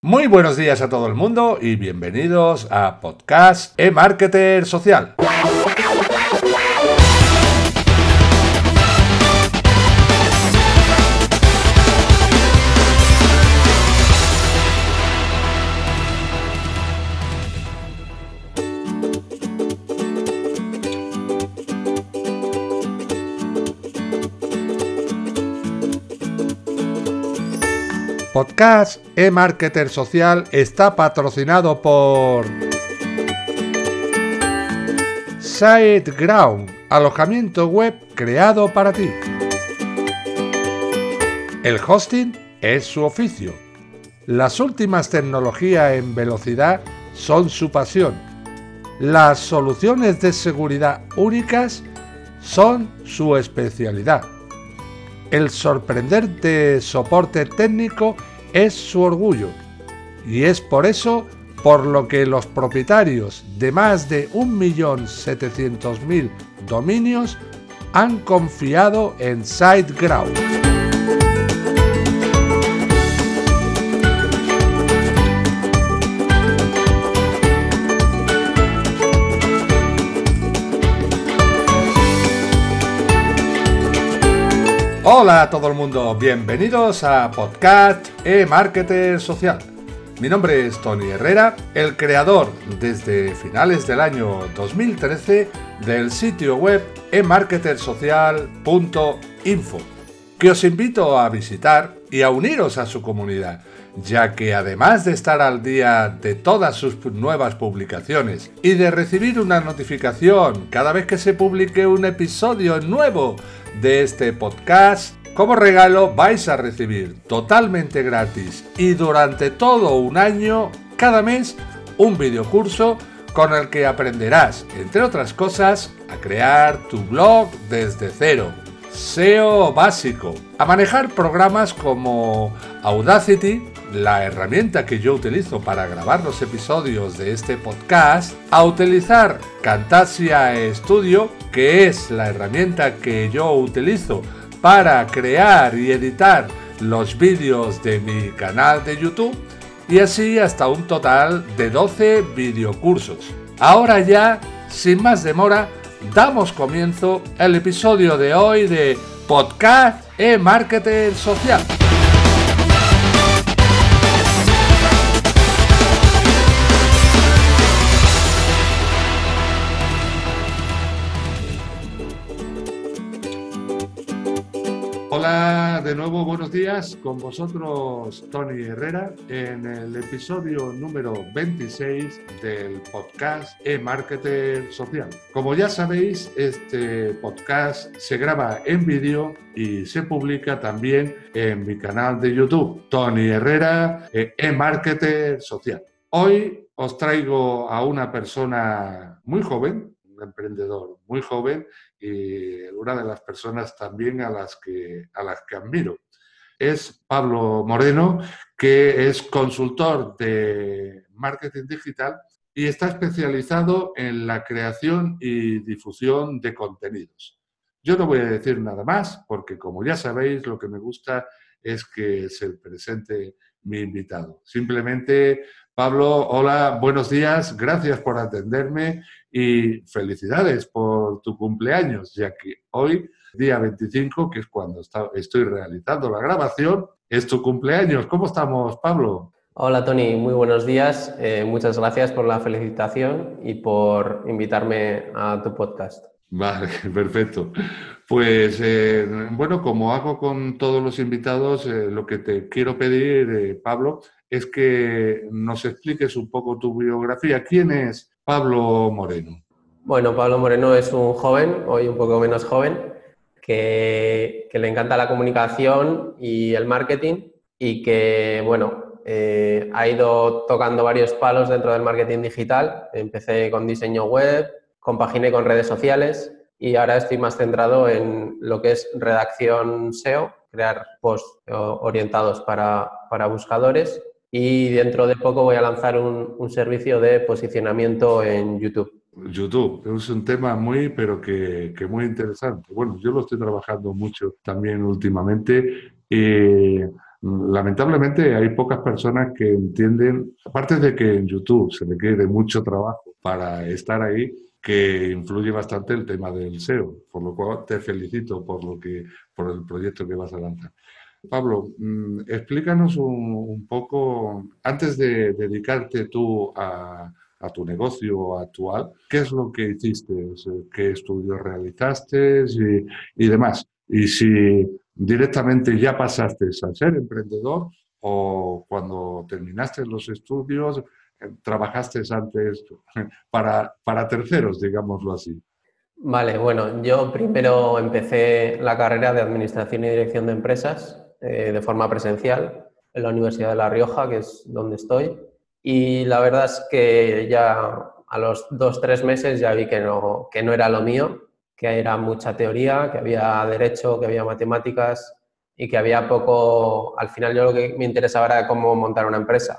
Muy buenos días a todo el mundo y bienvenidos a Podcast e-Marketer Social. Podcast e-Marketer Social está patrocinado por SiteGround, alojamiento web creado para ti. El hosting es su oficio. Las últimas tecnologías en velocidad son su pasión. Las soluciones de seguridad únicas son su especialidad. El sorprendente soporte técnico es su orgullo y es por eso por lo que los propietarios de más de 1.700.000 dominios han confiado en SiteGround. Hola a todo el mundo, bienvenidos a Podcast e-Marketer Social. Mi nombre es Tony Herrera, el creador desde finales del año 2013 del sitio web emarketersocial.info, que os invito a visitar y a uniros a su comunidad, ya que además de estar al día de todas sus nuevas publicaciones y de recibir una notificación cada vez que se publique un episodio nuevo, de este podcast. Como regalo vais a recibir totalmente gratis y durante todo un año, cada mes, un videocurso con el que aprenderás, entre otras cosas, a crear tu blog desde cero. SEO básico, a manejar programas como Audacity, la herramienta que yo utilizo para grabar los episodios de este podcast, a utilizar Camtasia Studio, que es la herramienta que yo utilizo para crear y editar los vídeos de mi canal de YouTube, y así hasta un total de 12 videocursos. Ahora ya, sin más demora, damos comienzo al episodio de hoy de Podcast e-Marketer Social. De nuevo buenos días con vosotros Tony Herrera en el episodio número 26 del podcast e-marketer social. Como ya sabéis, este podcast se graba en vídeo y se publica también en mi canal de YouTube, Tony Herrera eh, e-marketer social. Hoy os traigo a una persona muy joven, un emprendedor muy joven y una de las personas también a las que, a las que admiro. Es Pablo Moreno, que es consultor de marketing digital y está especializado en la creación y difusión de contenidos. Yo no voy a decir nada más porque como ya sabéis lo que me gusta es que se presente mi invitado. Simplemente, Pablo, hola, buenos días, gracias por atenderme y felicidades por tu cumpleaños, ya que hoy, día 25, que es cuando estoy realizando la grabación, es tu cumpleaños. ¿Cómo estamos, Pablo? Hola, Tony, muy buenos días. Eh, muchas gracias por la felicitación y por invitarme a tu podcast. Vale, perfecto. Pues eh, bueno, como hago con todos los invitados, eh, lo que te quiero pedir, Pablo, es que nos expliques un poco tu biografía. ¿Quién es Pablo Moreno? Bueno, Pablo Moreno es un joven, hoy un poco menos joven, que, le encanta la comunicación y el marketing y que, bueno, eh, ha ido tocando varios palos dentro del marketing digital. Empecé con diseño web, compaginé con redes sociales y ahora estoy más centrado en lo que es redacción SEO, crear posts orientados para, para buscadores y dentro de poco voy a lanzar un, servicio de posicionamiento en YouTube. YouTube es un tema muy, pero que, muy interesante. Bueno, yo lo estoy trabajando mucho también últimamente. Lamentablemente hay pocas personas que entienden, aparte de que en YouTube se requiere mucho trabajo para estar ahí, que influye bastante el tema del SEO, por lo cual te felicito por, lo que, por el proyecto que vas a lanzar. Pablo, mm, explícanos un, poco, antes de dedicarte tú a, tu negocio actual, ¿qué es lo que hiciste? ¿Qué estudios realizaste y, demás? Y si directamente ya pasaste a ser emprendedor o cuando terminaste los estudios eh, trabajaste antes para, para terceros, digámoslo así. Vale, bueno, yo primero empecé la carrera de Administración y Dirección de Empresas eh, de forma presencial en la Universidad de La Rioja, que es donde estoy. Y la verdad es que ya a los dos, tres meses ya vi que no, que no era lo mío, que era mucha teoría, que había derecho, que había matemáticas y que había poco, al final yo lo que me interesaba era cómo montar una empresa.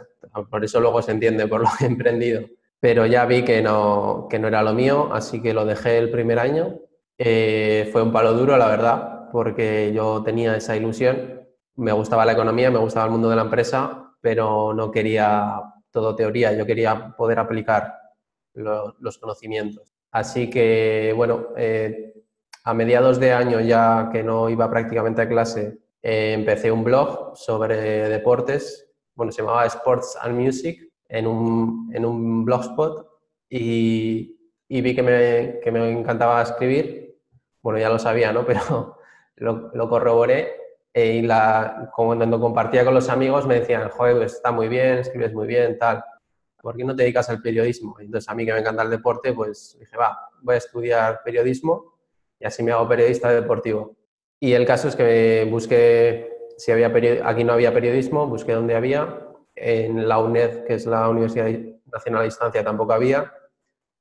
Por eso luego se entiende por lo que he emprendido. Pero ya vi que no, que no era lo mío, así que lo dejé el primer año. Eh, fue un palo duro, la verdad, porque yo tenía esa ilusión me gustaba la economía, me gustaba el mundo de la empresa, pero no quería todo teoría, yo quería poder aplicar los conocimientos. Así que, bueno, eh, a mediados de año, ya que no iba prácticamente a clase, eh, empecé un blog sobre deportes, bueno, se llamaba Sports and Music, en un, en un blogspot y, y vi que me, que me, encantaba escribir. Bueno, ya lo sabía, ¿no? Pero lo, lo corroboré y la, cuando compartía con los amigos me decían, joder, pues está muy bien, escribes muy bien, tal, ¿por qué no te dedicas al periodismo? entonces a mí que me encanta el deporte, pues dije, va, voy a estudiar periodismo y así me hago periodista deportivo. Y el caso es que busqué, si había aquí no había periodismo, busqué donde había, en la UNED, que es la Universidad Nacional de Distancia, tampoco había,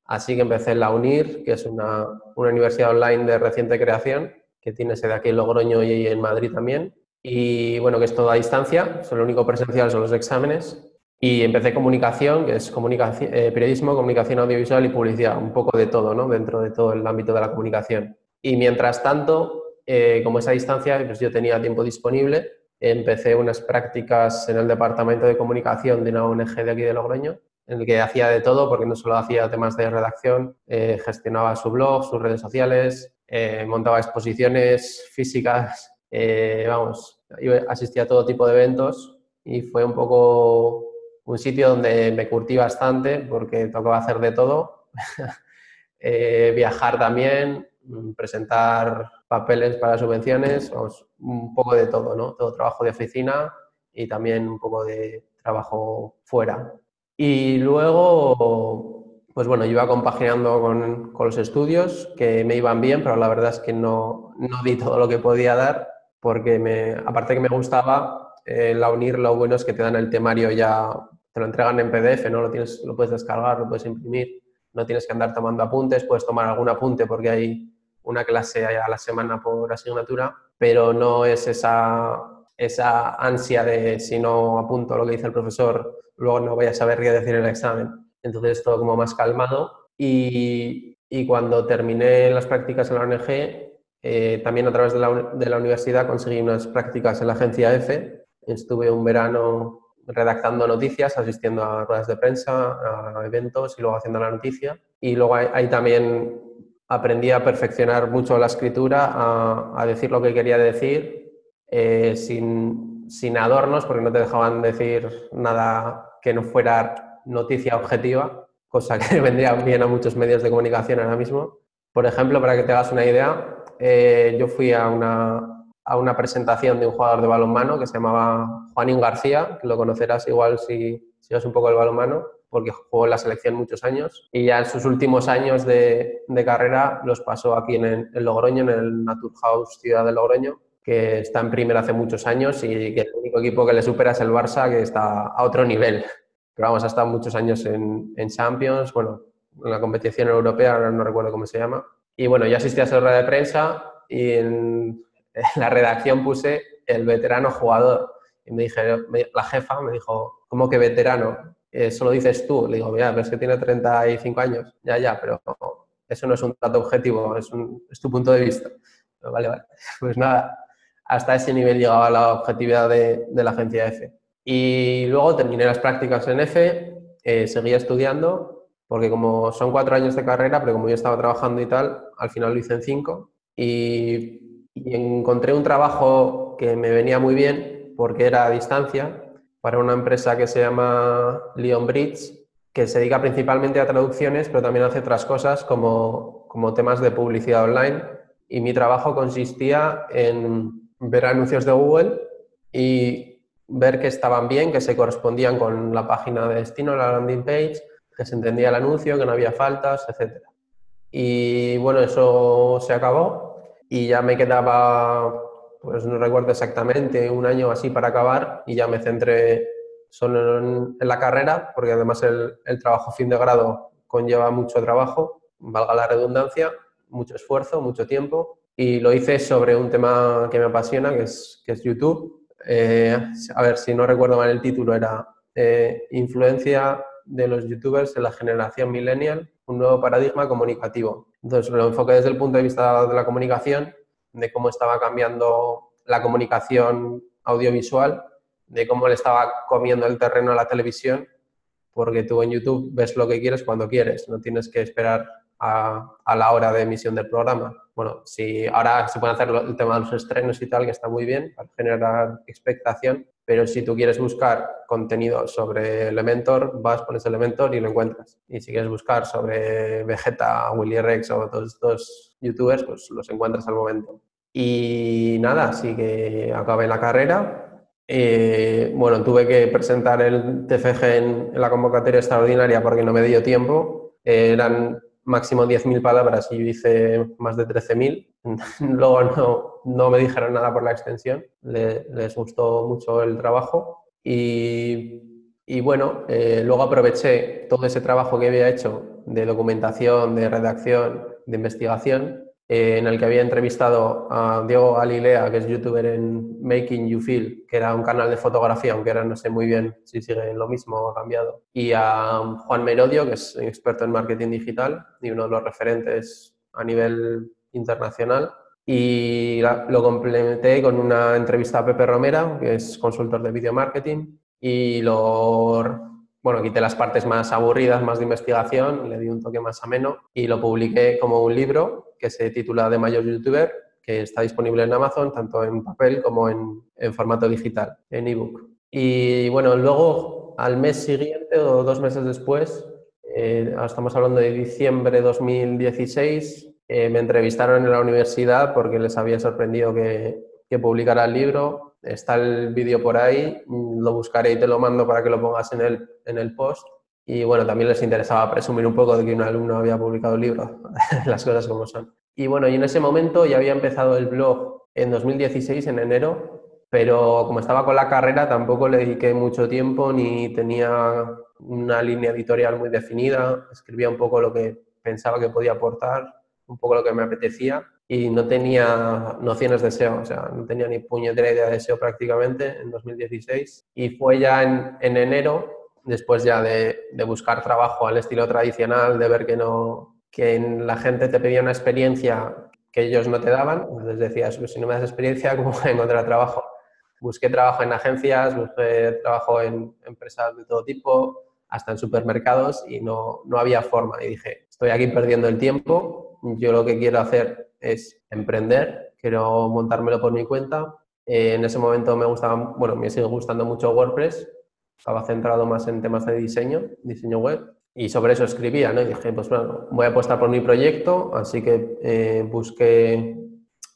así que empecé en la UNIR, que es una, una universidad online de reciente creación, que tiene sede aquí en Logroño y en Madrid también. Y bueno, que es todo a distancia, lo único presencial son los exámenes. Y empecé comunicación, que es comunicación, eh, periodismo, comunicación audiovisual y publicidad, un poco de todo, ¿no? Dentro de todo el ámbito de la comunicación. Y mientras tanto, eh, como esa distancia, pues yo tenía tiempo disponible, empecé unas prácticas en el departamento de comunicación de una ONG de aquí de Logroño, en el que hacía de todo, porque no solo hacía temas de redacción, eh, gestionaba su blog, sus redes sociales, eh, montaba exposiciones físicas, eh, vamos, asistía a todo tipo de eventos y fue un poco un sitio donde me curtí bastante porque tocaba hacer de todo, eh, viajar también, mm, presentar papeles para subvenciones, un poco de todo, ¿no? Todo trabajo de oficina y también un poco de trabajo fuera. Y luego pues bueno, yo iba compaginando con, con, los estudios que me iban bien, pero la verdad es que no, no di todo lo que podía dar porque me, aparte que me gustaba, eh, la UNIR lo bueno es que te dan el temario ya, te lo entregan en PDF, ¿no? Lo, tienes, lo puedes descargar, lo puedes imprimir, no tienes que andar tomando apuntes, puedes tomar algún apunte porque hay una clase a la semana por asignatura, pero no es esa, esa ansia de si no apunto lo que dice el profesor, luego no voy a saber qué decir en el examen entonces todo como más calmado. Y, y cuando terminé las prácticas en la ONG, eh, también a través de la, de la, universidad conseguí unas prácticas en la agencia EFE. Estuve un verano redactando noticias, asistiendo a ruedas de prensa, a eventos y luego haciendo la noticia. Y luego ahí, también aprendí a perfeccionar mucho la escritura, a, decir lo que quería decir, eh, sin, sin adornos, porque no te dejaban decir nada que no fuera noticia objetiva, cosa que vendría bien a muchos medios de comunicación ahora mismo. Por ejemplo, para que te hagas una idea, eh, yo fui a una, a una presentación de un jugador de balonmano que se llamaba Juanín García, que lo conocerás igual si sigues un poco el balonmano, porque jugó en la selección muchos años y ya en sus últimos años de, de carrera los pasó aquí en, en, Logroño, en el Naturhaus Ciudad de Logroño, que está en primera hace muchos años y que el único equipo que le supera es el Barça, que está a otro nivel pero vamos, ha estado muchos años en, Champions, bueno, en la competición europea, ahora no recuerdo cómo se llama. Y bueno, yo asistí a esa rueda de prensa y en, la redacción puse el veterano jugador. Y me dije, la jefa me dijo, ¿cómo que veterano? Eso lo dices tú. Le digo, mira, ves que tiene 35 años. Ya, ya, pero eso no es un dato objetivo, es, un, es tu punto de vista. vale, vale. Pues nada, hasta ese nivel llegaba la objetividad de, la agencia F. Y luego terminé las prácticas en F, eh, seguía estudiando, porque como son cuatro años de carrera, pero como yo estaba trabajando y tal, al final lo hice en cinco. Y, encontré un trabajo que me venía muy bien, porque era a distancia, para una empresa que se llama Leon Bridge, que se dedica principalmente a traducciones, pero también hace otras cosas como, como temas de publicidad online. Y mi trabajo consistía en ver anuncios de Google y ver que estaban bien, que se correspondían con la página de destino, la landing page, que se entendía el anuncio, que no había faltas, etc. Y bueno, eso se acabó y ya me quedaba, pues no recuerdo exactamente, un año así para acabar y ya me centré solo en, la carrera, porque además el, el trabajo fin de grado conlleva mucho trabajo, valga la redundancia, mucho esfuerzo, mucho tiempo y lo hice sobre un tema que me apasiona, que es, que es YouTube. Eh, a ver, si no recuerdo mal el título, era eh, Influencia de los youtubers en la generación millennial, un nuevo paradigma comunicativo. Entonces lo enfoqué desde el punto de vista de la comunicación, de cómo estaba cambiando la comunicación audiovisual, de cómo le estaba comiendo el terreno a la televisión, porque tú en YouTube ves lo que quieres cuando quieres, no tienes que esperar a, a la hora de emisión del programa bueno, si ahora se puede hacer el tema de los estrenos y tal, que está muy bien para generar expectación, pero si tú quieres buscar contenido sobre Elementor, vas, pones Elementor y lo encuentras. Y si quieres buscar sobre Vegeta, Willy Rex o todos estos youtubers, pues los encuentras al momento. Y nada, así que acabé la carrera. Eh, bueno, tuve que presentar el TFG en, la convocatoria extraordinaria porque no me dio tiempo. eran máximo 10.000 palabras y yo hice más de 13.000. Luego no, no, me dijeron nada por la extensión, les gustó mucho el trabajo y, y bueno, eh, luego aproveché todo ese trabajo que había hecho de documentación, de redacción, de investigación en el que había entrevistado a Diego Galilea, que es youtuber en Making You Feel, que era un canal de fotografía, aunque ahora no sé muy bien si sigue lo mismo o ha cambiado, y a Juan Merodio, que es experto en marketing digital y uno de los referentes a nivel internacional. Y lo complementé con una entrevista a Pepe Romera, que es consultor de video marketing, y lo bueno, quité las partes más aburridas, más de investigación, le di un toque más ameno y lo publiqué como un libro que se titula De Mayor YouTuber, que está disponible en Amazon, tanto en papel como en, en formato digital, en ebook. Y bueno, luego al mes siguiente o dos meses después, eh, estamos hablando de diciembre de 2016, eh, me entrevistaron en la universidad porque les había sorprendido que, que publicara el libro está el vídeo por ahí, lo buscaré y te lo mando para que lo pongas en el, en el post. Y bueno, también les interesaba presumir un poco de que un alumno había publicado el libro, las cosas como son. Y bueno, y en ese momento ya había empezado el blog en 2016, en enero, pero como estaba con la carrera tampoco le dediqué mucho tiempo ni tenía una línea editorial muy definida, escribía un poco lo que pensaba que podía aportar, un poco lo que me apetecía y no tenía nociones de SEO, o sea, no tenía ni puñetera idea de SEO prácticamente en 2016. Y fue ya en enero, después ya de, buscar trabajo al estilo tradicional, de ver que, no, que la gente te pedía una experiencia que ellos no te daban, pues les decías, pues si no me das experiencia, ¿cómo voy a encontrar trabajo? Busqué trabajo en agencias, busqué trabajo en empresas de todo tipo, hasta en supermercados y no, no había forma. Y dije, estoy aquí perdiendo el tiempo, yo lo que quiero hacer es emprender, quiero montármelo por mi cuenta. Eh, en ese momento me gustaba, bueno, me sigue gustando mucho WordPress, estaba centrado más en temas de diseño, diseño web, y sobre eso escribía, ¿no? Y dije, pues bueno, voy a apostar por mi proyecto, así que eh, busqué,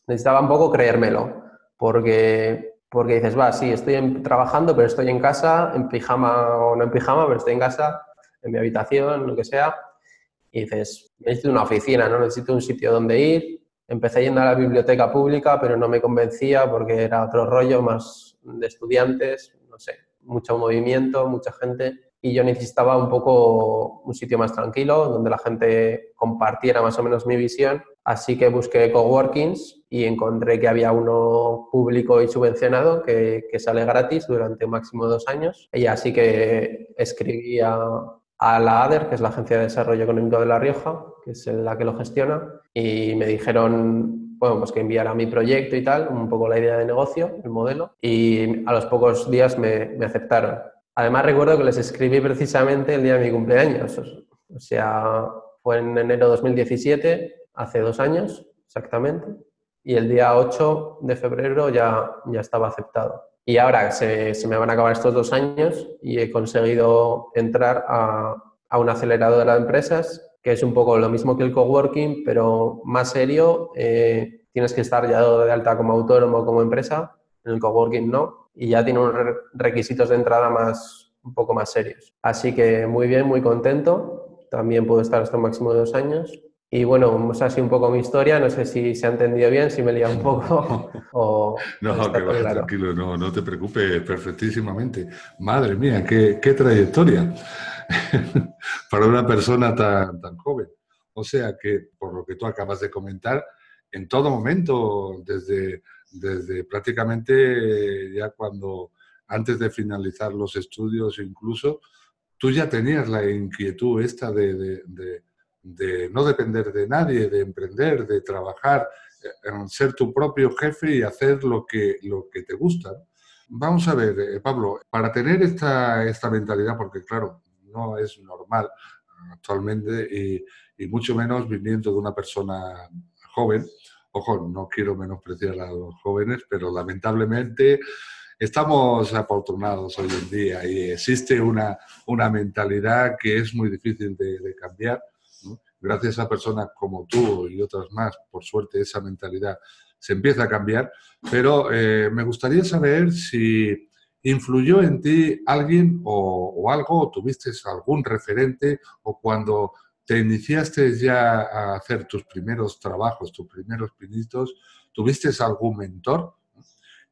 necesitaba un poco creérmelo, porque, porque dices, va, sí, estoy trabajando, pero estoy en casa, en pijama o no en pijama, pero estoy en casa, en mi habitación, lo que sea, y dices, necesito una oficina, ¿no? Necesito un sitio donde ir, Empecé yendo a la biblioteca pública, pero no me convencía porque era otro rollo más de estudiantes, no sé, mucho movimiento, mucha gente. Y yo necesitaba un poco un sitio más tranquilo, donde la gente compartiera más o menos mi visión. Así que busqué coworkings y encontré que había uno público y subvencionado que, que sale gratis durante máximo dos años. Y así que escribí a, a la ADER, que es la Agencia de Desarrollo Económico de La Rioja, que es la que lo gestiona, y me dijeron, bueno, pues que enviara mi proyecto y tal, un poco la idea de negocio, el modelo, y a los pocos días me, aceptaron. Además recuerdo que les escribí precisamente el día de mi cumpleaños, o sea, fue en enero de 2017, hace dos años exactamente, y el día 8 de febrero ya, ya estaba aceptado. Y ahora se, se me van a acabar estos dos años y he conseguido entrar a, a una aceleradora de empresas, que es un poco lo mismo que el coworking, pero más serio. Eh, tienes que estar ya de alta como autónomo o como empresa, en el coworking no, y ya tiene unos requisitos de entrada más, un poco más serios. Así que muy bien, muy contento. También puedo estar hasta un máximo de dos años. Y bueno, es así un poco mi historia. No sé si se ha entendido bien, si me he liado un poco o... no, que va, tranquilo, no, no te preocupes, perfectísimamente. Madre mía, qué, qué trayectoria. para una persona tan, tan joven. O sea que, por lo que tú acabas de comentar, en todo momento, desde, desde prácticamente ya cuando, antes de finalizar los estudios incluso, tú ya tenías la inquietud esta de, de, no depender de nadie, de emprender, de trabajar, en ser tu propio jefe y hacer lo que, lo que te gusta. Vamos a ver, eh, Pablo, para tener esta, esta mentalidad, porque claro, no es normal actualmente y, mucho menos viniendo de una persona joven. Ojo, no quiero menospreciar a los jóvenes, pero lamentablemente estamos afortunados hoy en día y existe una, una mentalidad que es muy difícil de, cambiar. Gracias a personas como tú y otras más, por suerte esa mentalidad se empieza a cambiar, pero eh, me gustaría saber si ¿Influyó en ti alguien o, algo, o tuviste algún referente, o cuando te iniciaste ya a hacer tus primeros trabajos, tus primeros pinitos, tuviste algún mentor?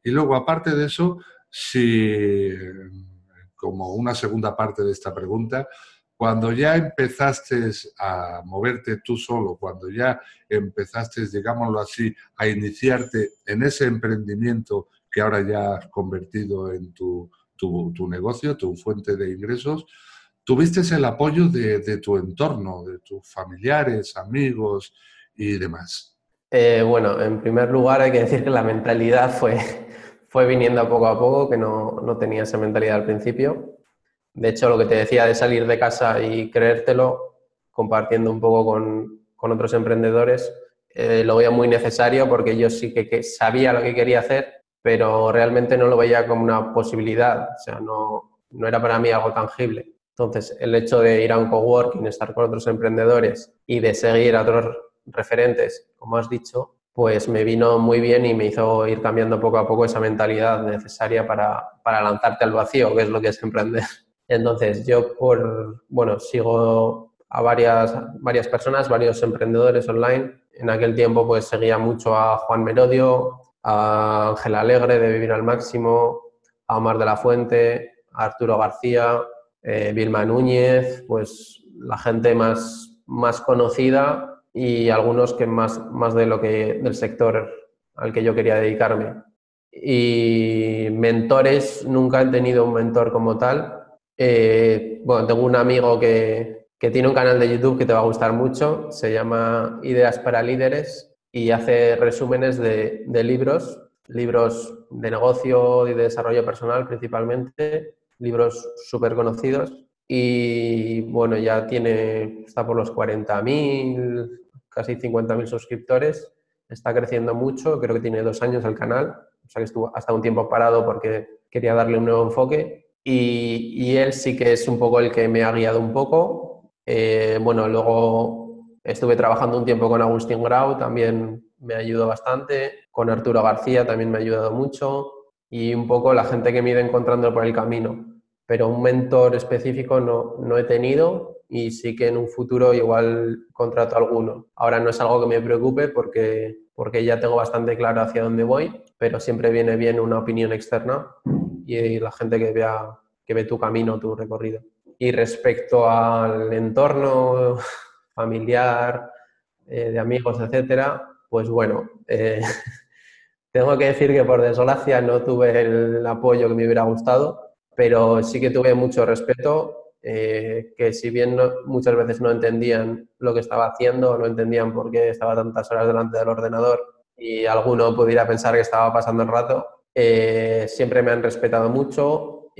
Y luego, aparte de eso, si, como una segunda parte de esta pregunta, cuando ya empezaste a moverte tú solo, cuando ya empezaste, digámoslo así, a iniciarte en ese emprendimiento que ahora ya has convertido en tu, tu, negocio, tu fuente de ingresos, tuviste el apoyo de, tu entorno, de tus familiares, amigos y demás. Eh, bueno, en primer lugar hay que decir que la mentalidad fue, fue viniendo poco a poco, que no, no, tenía esa mentalidad al principio. De hecho, lo que te decía de salir de casa y creértelo, compartiendo un poco con, con otros emprendedores, eh, lo veía muy necesario porque yo sí que, que, sabía lo que quería hacer pero realmente no lo veía como una posibilidad, o sea, no, no era para mí algo tangible. Entonces, el hecho de ir a un coworking, estar con otros emprendedores y de seguir a otros referentes, como has dicho, pues me vino muy bien y me hizo ir cambiando poco a poco esa mentalidad necesaria para, para lanzarte al vacío, que es lo que es emprender. Entonces, yo por, bueno, sigo a varias, varias personas, varios emprendedores online. En aquel tiempo, pues seguía mucho a Juan Merodio, a Ángel Alegre de Vivir al Máximo, a Omar de la Fuente, a Arturo García, eh, Vilma Núñez, pues la gente más, más conocida y algunos que más, más de lo que, del sector al que yo quería dedicarme. Y mentores, nunca he tenido un mentor como tal. Eh, bueno, tengo un amigo que, que tiene un canal de YouTube que te va a gustar mucho, se llama Ideas para Líderes y hace resúmenes de, libros, libros de negocio y de desarrollo personal principalmente, libros súper conocidos. Y bueno, ya tiene, está por los 40.000, casi 50.000 suscriptores, está creciendo mucho, creo que tiene dos años el canal, o sea que estuvo hasta un tiempo parado porque quería darle un nuevo enfoque. Y, él sí que es un poco el que me ha guiado un poco. Eh, bueno, luego Estuve trabajando un tiempo con Agustín Grau, también me ayudó bastante. Con Arturo García también me ha ayudado mucho. Y un poco la gente que me he encontrando por el camino. Pero un mentor específico no, no he tenido y sí que en un futuro igual contrato alguno. Ahora no es algo que me preocupe porque, porque ya tengo bastante claro hacia dónde voy, pero siempre viene bien una opinión externa y la gente que vea que ve tu camino, tu recorrido. Y respecto al entorno familiar, eh, de amigos, etcétera, pues bueno, eh, tengo que decir que por desgracia no tuve el apoyo que me hubiera gustado, pero sí que tuve mucho respeto, eh, que si bien muchas veces no entendían lo que estaba haciendo, no entendían por qué estaba tantas horas delante del ordenador, y alguno pudiera pensar que estaba pasando el rato. Siempre me han respetado mucho,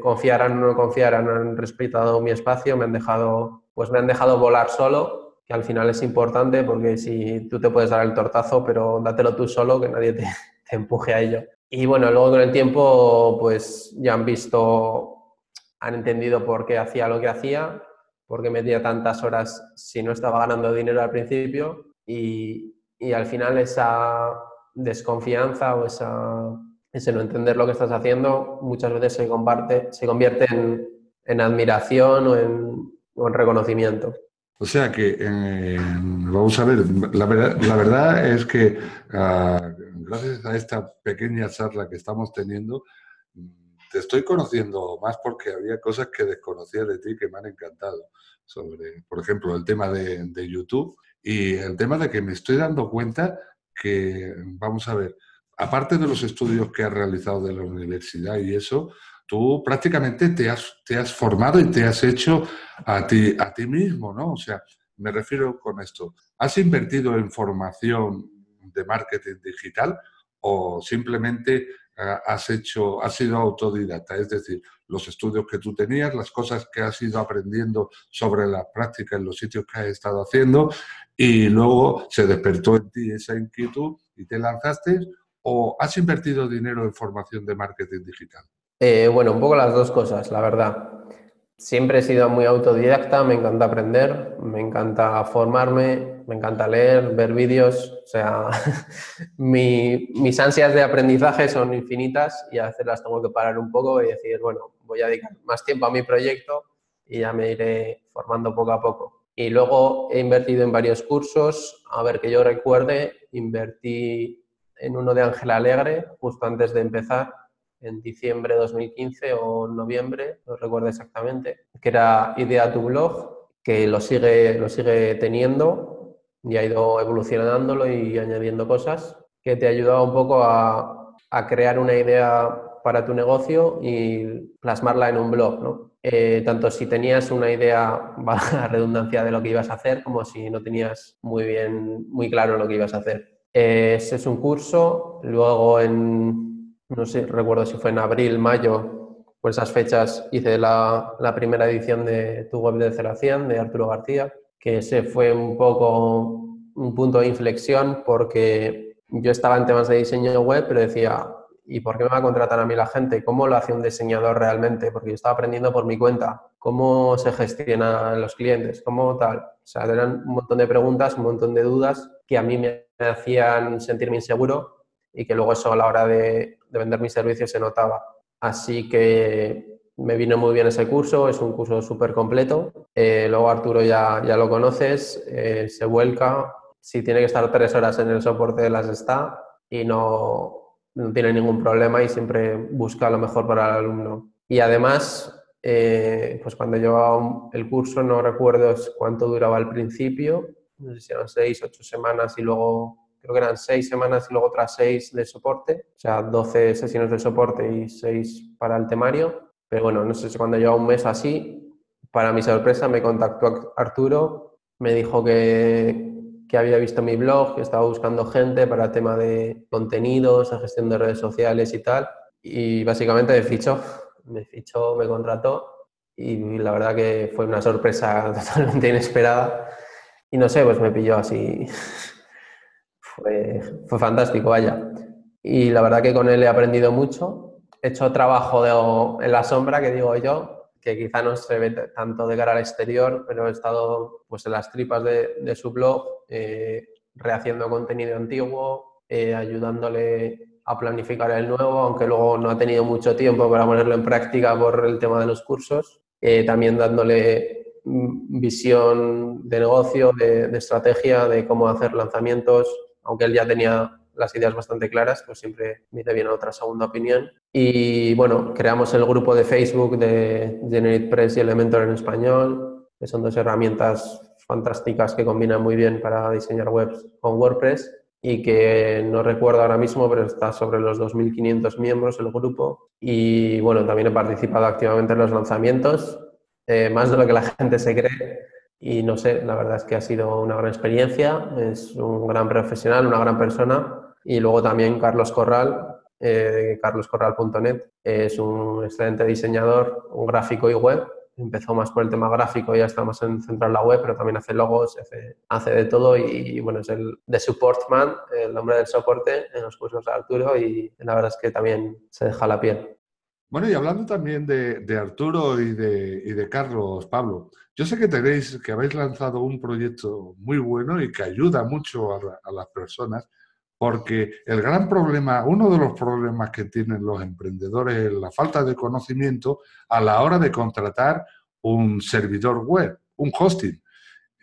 confiaran o no confiaran, han respetado mi espacio, me han dejado, pues me han dejado volar solo, que al final es importante porque si tú te puedes dar el tortazo, pero dátelo tú solo, que nadie te, empuje a ello. Y bueno, luego con el tiempo, pues ya han visto, han entendido por qué hacía lo que hacía, por qué metía tantas horas si no estaba ganando dinero al principio y, y al final esa desconfianza o esa, ese no entender lo que estás haciendo muchas veces se, comparte, se convierte en, en admiración o en, en, reconocimiento. O sea que, vamos a ver, la verdad, es que uh, gracias a esta pequeña charla que estamos teniendo, te estoy conociendo más porque había cosas que desconocía de ti que me han encantado. Sobre, por ejemplo, el tema de YouTube y el tema de que me estoy dando cuenta que, vamos a ver, aparte de los estudios que has realizado de la universidad y eso, tú prácticamente te has, te has formado y te has hecho a ti, a ti mismo, ¿no? O sea, me refiero con esto. ¿Has invertido en formación de marketing digital o simplemente uh, has hecho, has sido autodidacta? Es decir, los estudios que tú tenías, las cosas que has ido aprendiendo sobre la práctica en los sitios que has estado haciendo y luego se despertó en ti esa inquietud y te lanzaste o has invertido dinero en formación de marketing digital? Eh, bueno, un poco las dos cosas, la verdad. Siempre he sido muy autodidacta, me encanta aprender, me encanta formarme, me encanta leer, ver vídeos. O sea, mi, mis ansias de aprendizaje son infinitas y a veces las tengo que parar un poco y decir, bueno, voy a dedicar más tiempo a mi proyecto y ya me iré formando poco a poco. Y luego he invertido en varios cursos. A ver, que yo recuerde, invertí en uno de Ángela Alegre justo antes de empezar, en diciembre de 2015 o noviembre, no recuerdo exactamente, que era Idea tu blog, que lo sigue, lo sigue teniendo y ha ido evolucionándolo y añadiendo cosas, que te ayudaba un poco a, a crear una idea para tu negocio y plasmarla en un blog, ¿no? Eh, tanto si tenías una idea, la redundancia de lo que ibas a hacer, como si no tenías muy bien, muy claro lo que ibas a hacer. Eh, ese es un curso, luego en, no sé, recuerdo si fue en abril, mayo, por esas fechas hice la, la primera edición de Tu web de 0 a 100 de Arturo García, que ese fue un poco un punto de inflexión porque yo estaba en temas de diseño web, pero decía, ¿y por qué me va a contratar a mí la gente? ¿Cómo lo hace un diseñador realmente? Porque yo estaba aprendiendo por mi cuenta. ¿Cómo se gestionan los clientes? ¿Cómo tal? O sea, eran un montón de preguntas, un montón de dudas que a mí me hacían sentirme inseguro y que luego eso a la hora de, de vender mis servicios se notaba. Así que me vino muy bien ese curso, es un curso súper completo. Eh, luego Arturo ya, ya lo conoces, eh, se vuelca. Si tiene que estar tres horas en el soporte, las está y no, no tiene ningún problema y siempre busca lo mejor para el alumno. Y además, eh, pues cuando llevaba el curso, no recuerdo cuánto duraba al principio, no sé si eran seis, ocho semanas y luego, creo que eran seis semanas y luego otras seis de soporte, o sea, 12 sesiones de soporte y seis para el temario. Pero bueno, no sé si cuando llevaba un mes así, para mi sorpresa me contactó Arturo, me dijo que, que había visto mi blog, que estaba buscando gente para el tema de contenidos, la gestión de redes sociales y tal. Y básicamente me fichó, me fichó, me contrató y la verdad que fue una sorpresa totalmente inesperada. Y no sé, pues me pilló así. fue, fantástico, vaya. Y la verdad que con él he aprendido mucho. He hecho trabajo de, en la sombra, que digo yo, que quizá no se ve tanto de cara al exterior, pero he estado pues, en las tripas de, su blog, eh, rehaciendo contenido antiguo, eh, ayudándole a planificar el nuevo, aunque luego no ha tenido mucho tiempo para ponerlo en práctica por el tema de los cursos, eh, también dándole visión de negocio, de estrategia, de cómo hacer lanzamientos, aunque él ya tenía las ideas bastante claras, pues siempre viene bien otra segunda opinión. Y bueno, creamos el grupo de Facebook de Generate Press y Elementor en español, que son dos herramientas fantásticas que combinan muy bien para diseñar webs con WordPress y que no recuerdo ahora mismo, pero está sobre los 2.500 miembros el grupo. Y bueno, también he participado activamente en los lanzamientos, eh, más de lo que la gente se cree. Y no sé, la verdad es que ha sido una gran experiencia, es un gran profesional, una gran persona y luego también Carlos Corral, eh, carloscorral.net, es un excelente diseñador, un gráfico y web. Empezó más por el tema gráfico, ya está más en central la web, pero también hace logos, hace, de todo y, bueno, es el de support man, el hombre del soporte en los cursos de Arturo y la verdad es que también se deja la piel. Bueno, y hablando también de, Arturo y de, y de, Carlos, Pablo, yo sé que tenéis, que habéis lanzado un proyecto muy bueno y que ayuda mucho a, las personas porque el gran problema, uno de los problemas que tienen los emprendedores es la falta de conocimiento a la hora de contratar un servidor web, un hosting.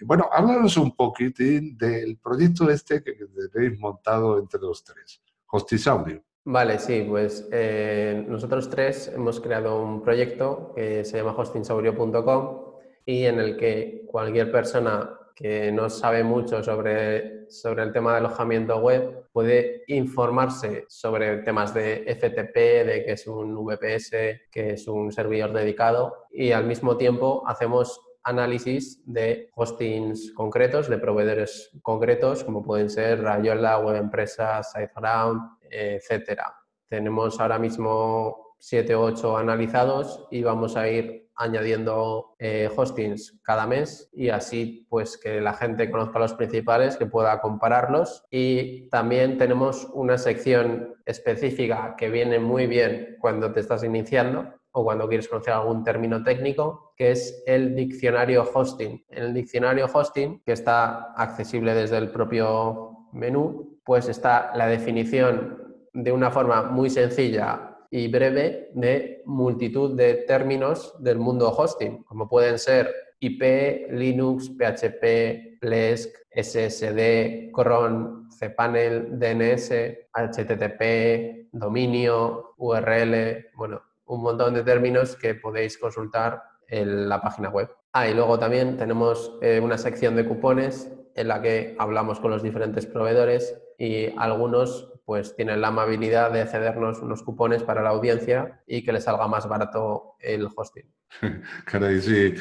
Bueno, háblanos un poquitín del proyecto este que tenéis montado entre los tres, Hostisaudio. Vale, sí, pues eh, nosotros tres hemos creado un proyecto que se llama hostingsaurio.com y en el que cualquier persona que no sabe mucho sobre, sobre el tema de alojamiento web puede informarse sobre temas de FTP, de que es un VPS, que es un servidor dedicado y al mismo tiempo hacemos análisis de hostings concretos, de proveedores concretos, como pueden ser Rayola, Web Empresas, SiteGround, etcétera. Tenemos ahora mismo 7 o 8 analizados y vamos a ir añadiendo eh, hostings cada mes y así pues que la gente conozca los principales, que pueda compararlos y también tenemos una sección específica que viene muy bien cuando te estás iniciando o cuando quieres conocer algún término técnico, que es el diccionario hosting. En el diccionario hosting, que está accesible desde el propio menú, pues está la definición de una forma muy sencilla y breve de multitud de términos del mundo hosting, como pueden ser IP, Linux, PHP, Plesk, SSD, cron, cPanel, DNS, HTTP, dominio, URL, bueno, un montón de términos que podéis consultar en la página web. Ah, y luego también tenemos eh, una sección de cupones en la que hablamos con los diferentes proveedores y algunos pues tienen la amabilidad de cedernos unos cupones para la audiencia y que les salga más barato el hosting. Caray, sí.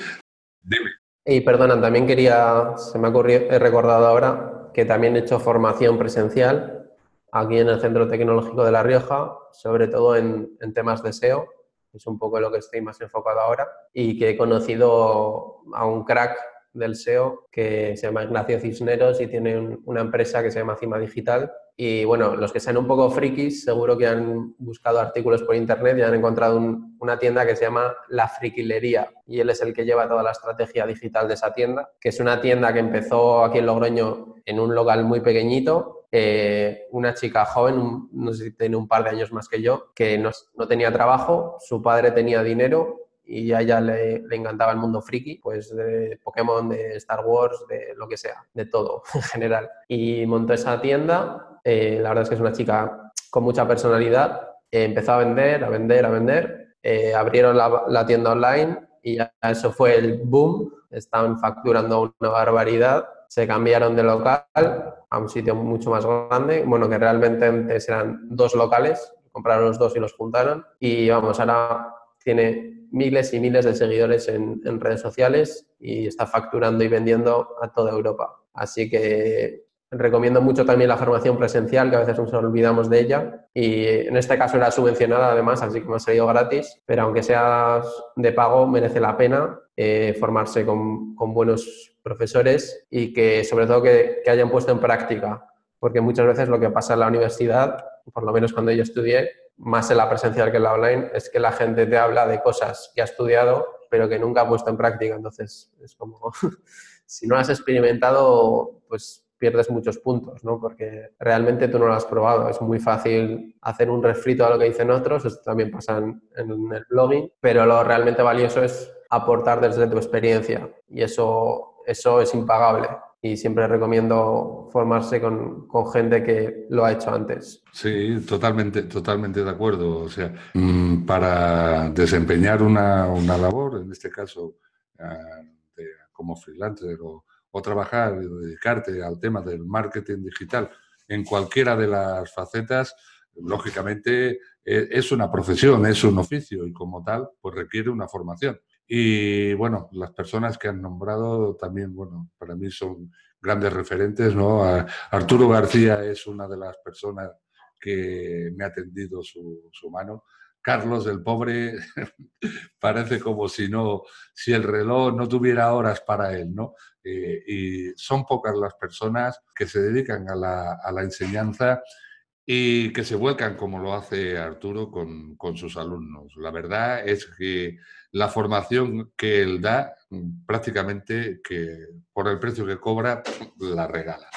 Dime. Y perdona, también quería, se me ha ocurrido, he recordado ahora que también he hecho formación presencial aquí en el Centro Tecnológico de La Rioja, sobre todo en, temas de SEO, es un poco lo que estoy más enfocado ahora, y que he conocido a un crack del SEO que se llama Ignacio Cisneros y tiene una empresa que se llama Cima Digital y bueno, los que sean un poco frikis, seguro que han buscado artículos por internet y han encontrado una tienda que se llama La Friquilería. Y él es el que lleva toda la estrategia digital de esa tienda, que es una tienda que empezó aquí en Logroño en un local muy pequeñito. Eh, una chica joven, no sé si tiene un par de años más que yo, que no, no tenía trabajo, su padre tenía dinero y a ella le, le, encantaba el mundo friki, pues de Pokémon, de Star Wars, de lo que sea, de todo en general. Y montó esa tienda eh, la verdad es que es una chica con mucha personalidad. empezó a vender, a vender, a vender. Eh, abrieron la, tienda online y ya eso fue el boom. Estaban facturando una barbaridad. Se cambiaron de local a un sitio mucho más grande. Bueno, que realmente antes eran dos locales. Compraron los dos y los juntaron. Y vamos, ahora tiene miles y miles de seguidores en redes sociales y está facturando y vendiendo a toda Europa. Así que Recomiendo mucho también la formación presencial, que a veces nos olvidamos de ella. Y en este caso era subvencionada además, así que me ha salido gratis. Pero aunque sea de pago, merece la pena eh, formarse con, con, buenos profesores y que sobre todo que, que hayan puesto en práctica. Porque muchas veces lo que pasa en la universidad, por lo menos cuando yo estudié, más en la presencial que en la online, es que la gente te habla de cosas que ha estudiado, pero que nunca ha puesto en práctica. Entonces, es como, si no has experimentado, pues pierdes muchos puntos, ¿no? Porque realmente tú no lo has probado. Es muy fácil hacer un refrito a lo que dicen otros, esto también pasa en, el blogging, pero lo realmente valioso es aportar desde tu experiencia y eso, eso es impagable. Y siempre recomiendo formarse con, con gente que lo ha hecho antes. Sí, totalmente, totalmente de acuerdo. O sea, mm, para desempeñar una, una labor, en este caso ah, como freelancer o, o trabajar y dedicarte al tema del marketing digital en cualquiera de las facetas, lógicamente e, es una profesión, es un oficio y como tal, pues requiere una formación. Y bueno, las personas que han nombrado también, bueno, para mí son grandes referentes, ¿no? Arturo García es una de las personas que me ha tendido su mano. Carlos, el pobre, parece como si no, si el reloj no tuviera horas para él, ¿no? Eh, y son pocas las personas que se dedican a la, a la, enseñanza y que se vuelcan como lo hace Arturo con, con, sus alumnos. La verdad es que la formación que él da, prácticamente que por el precio que cobra, la regala.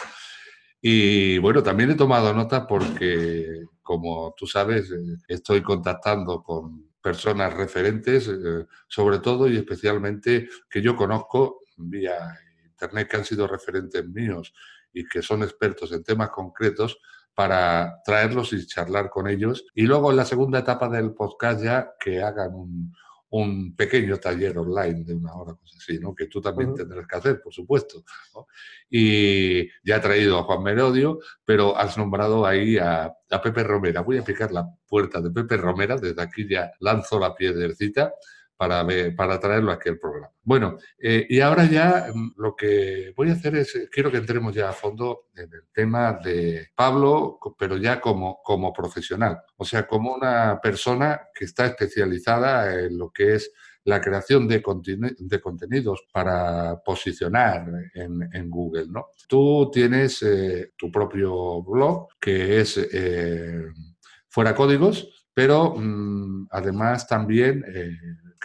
Y bueno, también he tomado nota porque, como tú sabes, eh, estoy contactando con personas referentes, eh, sobre todo y especialmente que yo conozco vía Internet, que han sido referentes míos y que son expertos en temas concretos para traerlos y charlar con ellos. Y luego en la segunda etapa del podcast ya que hagan un, un pequeño taller online de una hora, cosas así, ¿no? Que tú también tendrás que hacer, por supuesto. Y ya he traído a Juan Merodio, pero has nombrado ahí a, a Pepe Romera. Voy a picar la puerta de Pepe Romera, desde aquí ya lanzo la piedrecita para, para traerlo aquí al programa. Bueno, eh, y ahora ya mm, lo que voy a hacer es, eh, quiero que entremos ya a fondo en el tema de Pablo, pero ya como, como profesional, o sea, como una persona que está especializada en lo que es la creación de, contenidos para posicionar en, Google, ¿no? Tú tienes eh, tu propio blog que es Fuera Códigos, pero mm, además también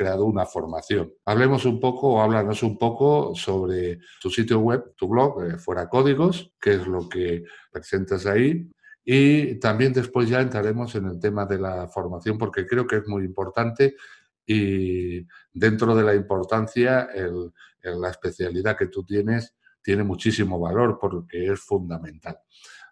creado una formación. Hablemos un poco o háblanos un poco sobre tu sitio web, tu blog, eh, Fuera Códigos, qué es lo que presentas ahí. Y también después ya entraremos en el tema de la formación porque creo que es muy importante y dentro de la importancia la especialidad que tú tienes tiene muchísimo valor porque es fundamental.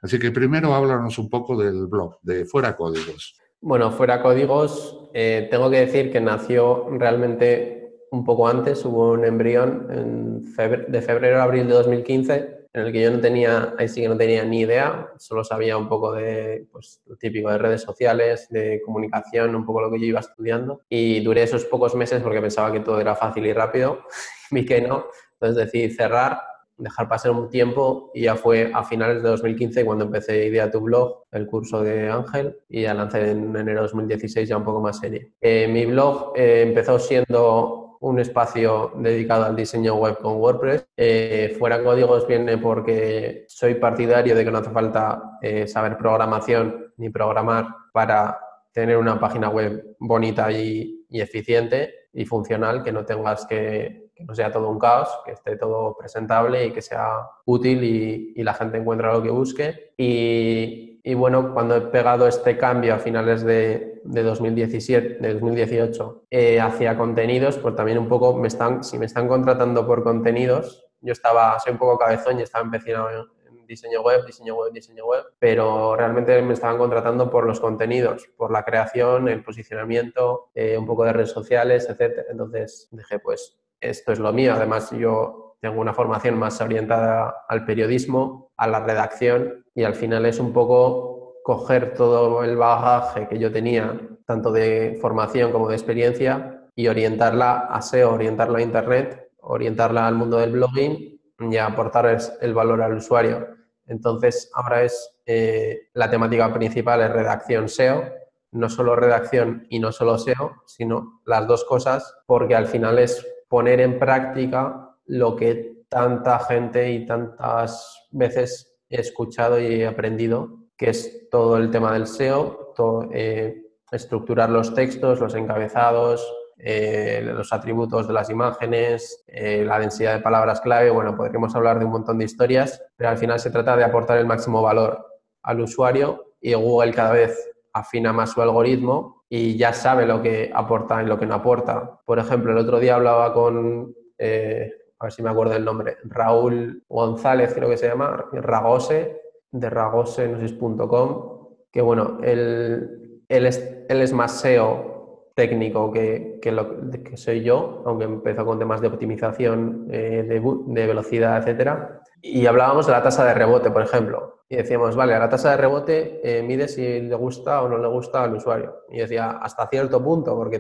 Así que primero háblanos un poco del blog de Fuera Códigos. Bueno, fuera códigos, eh, tengo que decir que nació realmente un poco antes, hubo un embrión de febrero a abril de 2015 en el que yo no tenía, ahí sí que no tenía ni idea, solo sabía un poco de pues, lo típico de redes sociales, de comunicación, un poco lo que yo iba estudiando. Y duré esos pocos meses porque pensaba que todo era fácil y rápido, vi que no, entonces decidí cerrar dejar pasar un tiempo y ya fue a finales de 2015 cuando empecé Idea tu blog, el curso de Ángel, y ya lancé en enero de 2016 ya un poco más serie. Eh, mi blog eh, empezó siendo un espacio dedicado al diseño web con WordPress. Eh, fuera códigos viene porque soy partidario de que no hace falta saber programación ni programar para tener una página web bonita y eficiente y funcional, que no tengas que que no sea todo un caos, que esté todo presentable y que sea útil y, la gente encuentra lo que busque. Y, bueno, cuando he pegado este cambio a finales de, 2017, de 2018 eh, hacia contenidos, pues también un poco me están, si me están contratando por contenidos, yo estaba, soy un poco cabezón y estaba empezando en, diseño web, diseño web, diseño web, pero realmente me estaban contratando por los contenidos, por la creación, el posicionamiento, eh, un poco de redes sociales, etc. Entonces dije, pues esto es lo mío. Además, yo tengo una formación más orientada al periodismo, a la redacción y al final es un poco coger todo el bagaje que yo tenía, tanto de formación como de experiencia, y orientarla a SEO, orientarla a Internet, orientarla al mundo del blogging y aportar el valor al usuario. Entonces, ahora es eh, la temática principal es redacción SEO, no solo redacción y no solo SEO, sino las dos cosas, porque al final es poner en práctica lo que tanta gente y tantas veces he escuchado y he aprendido, que es todo el tema del SEO, eh, estructurar los textos, los encabezados, eh, los atributos de las imágenes, eh, la densidad de palabras clave. Bueno, podríamos hablar de un montón de historias, pero al final se trata de aportar el máximo valor al usuario y Google cada vez afina más su algoritmo y ya sabe lo que aporta y lo que no aporta. Por ejemplo, el otro día hablaba con, eh, a ver si me acuerdo el nombre, Raúl González, creo que se llama, Ragose, de ragosenosis.com, que bueno, él, él, es, él es más SEO técnico que, que, lo, que soy yo, aunque empezó con temas de optimización, eh, de, de, velocidad, etcétera. Y hablábamos de la tasa de rebote, por ejemplo. Y decíamos, vale, la tasa de rebote eh, mide si le gusta o no le gusta al usuario. Y decía, hasta cierto punto, porque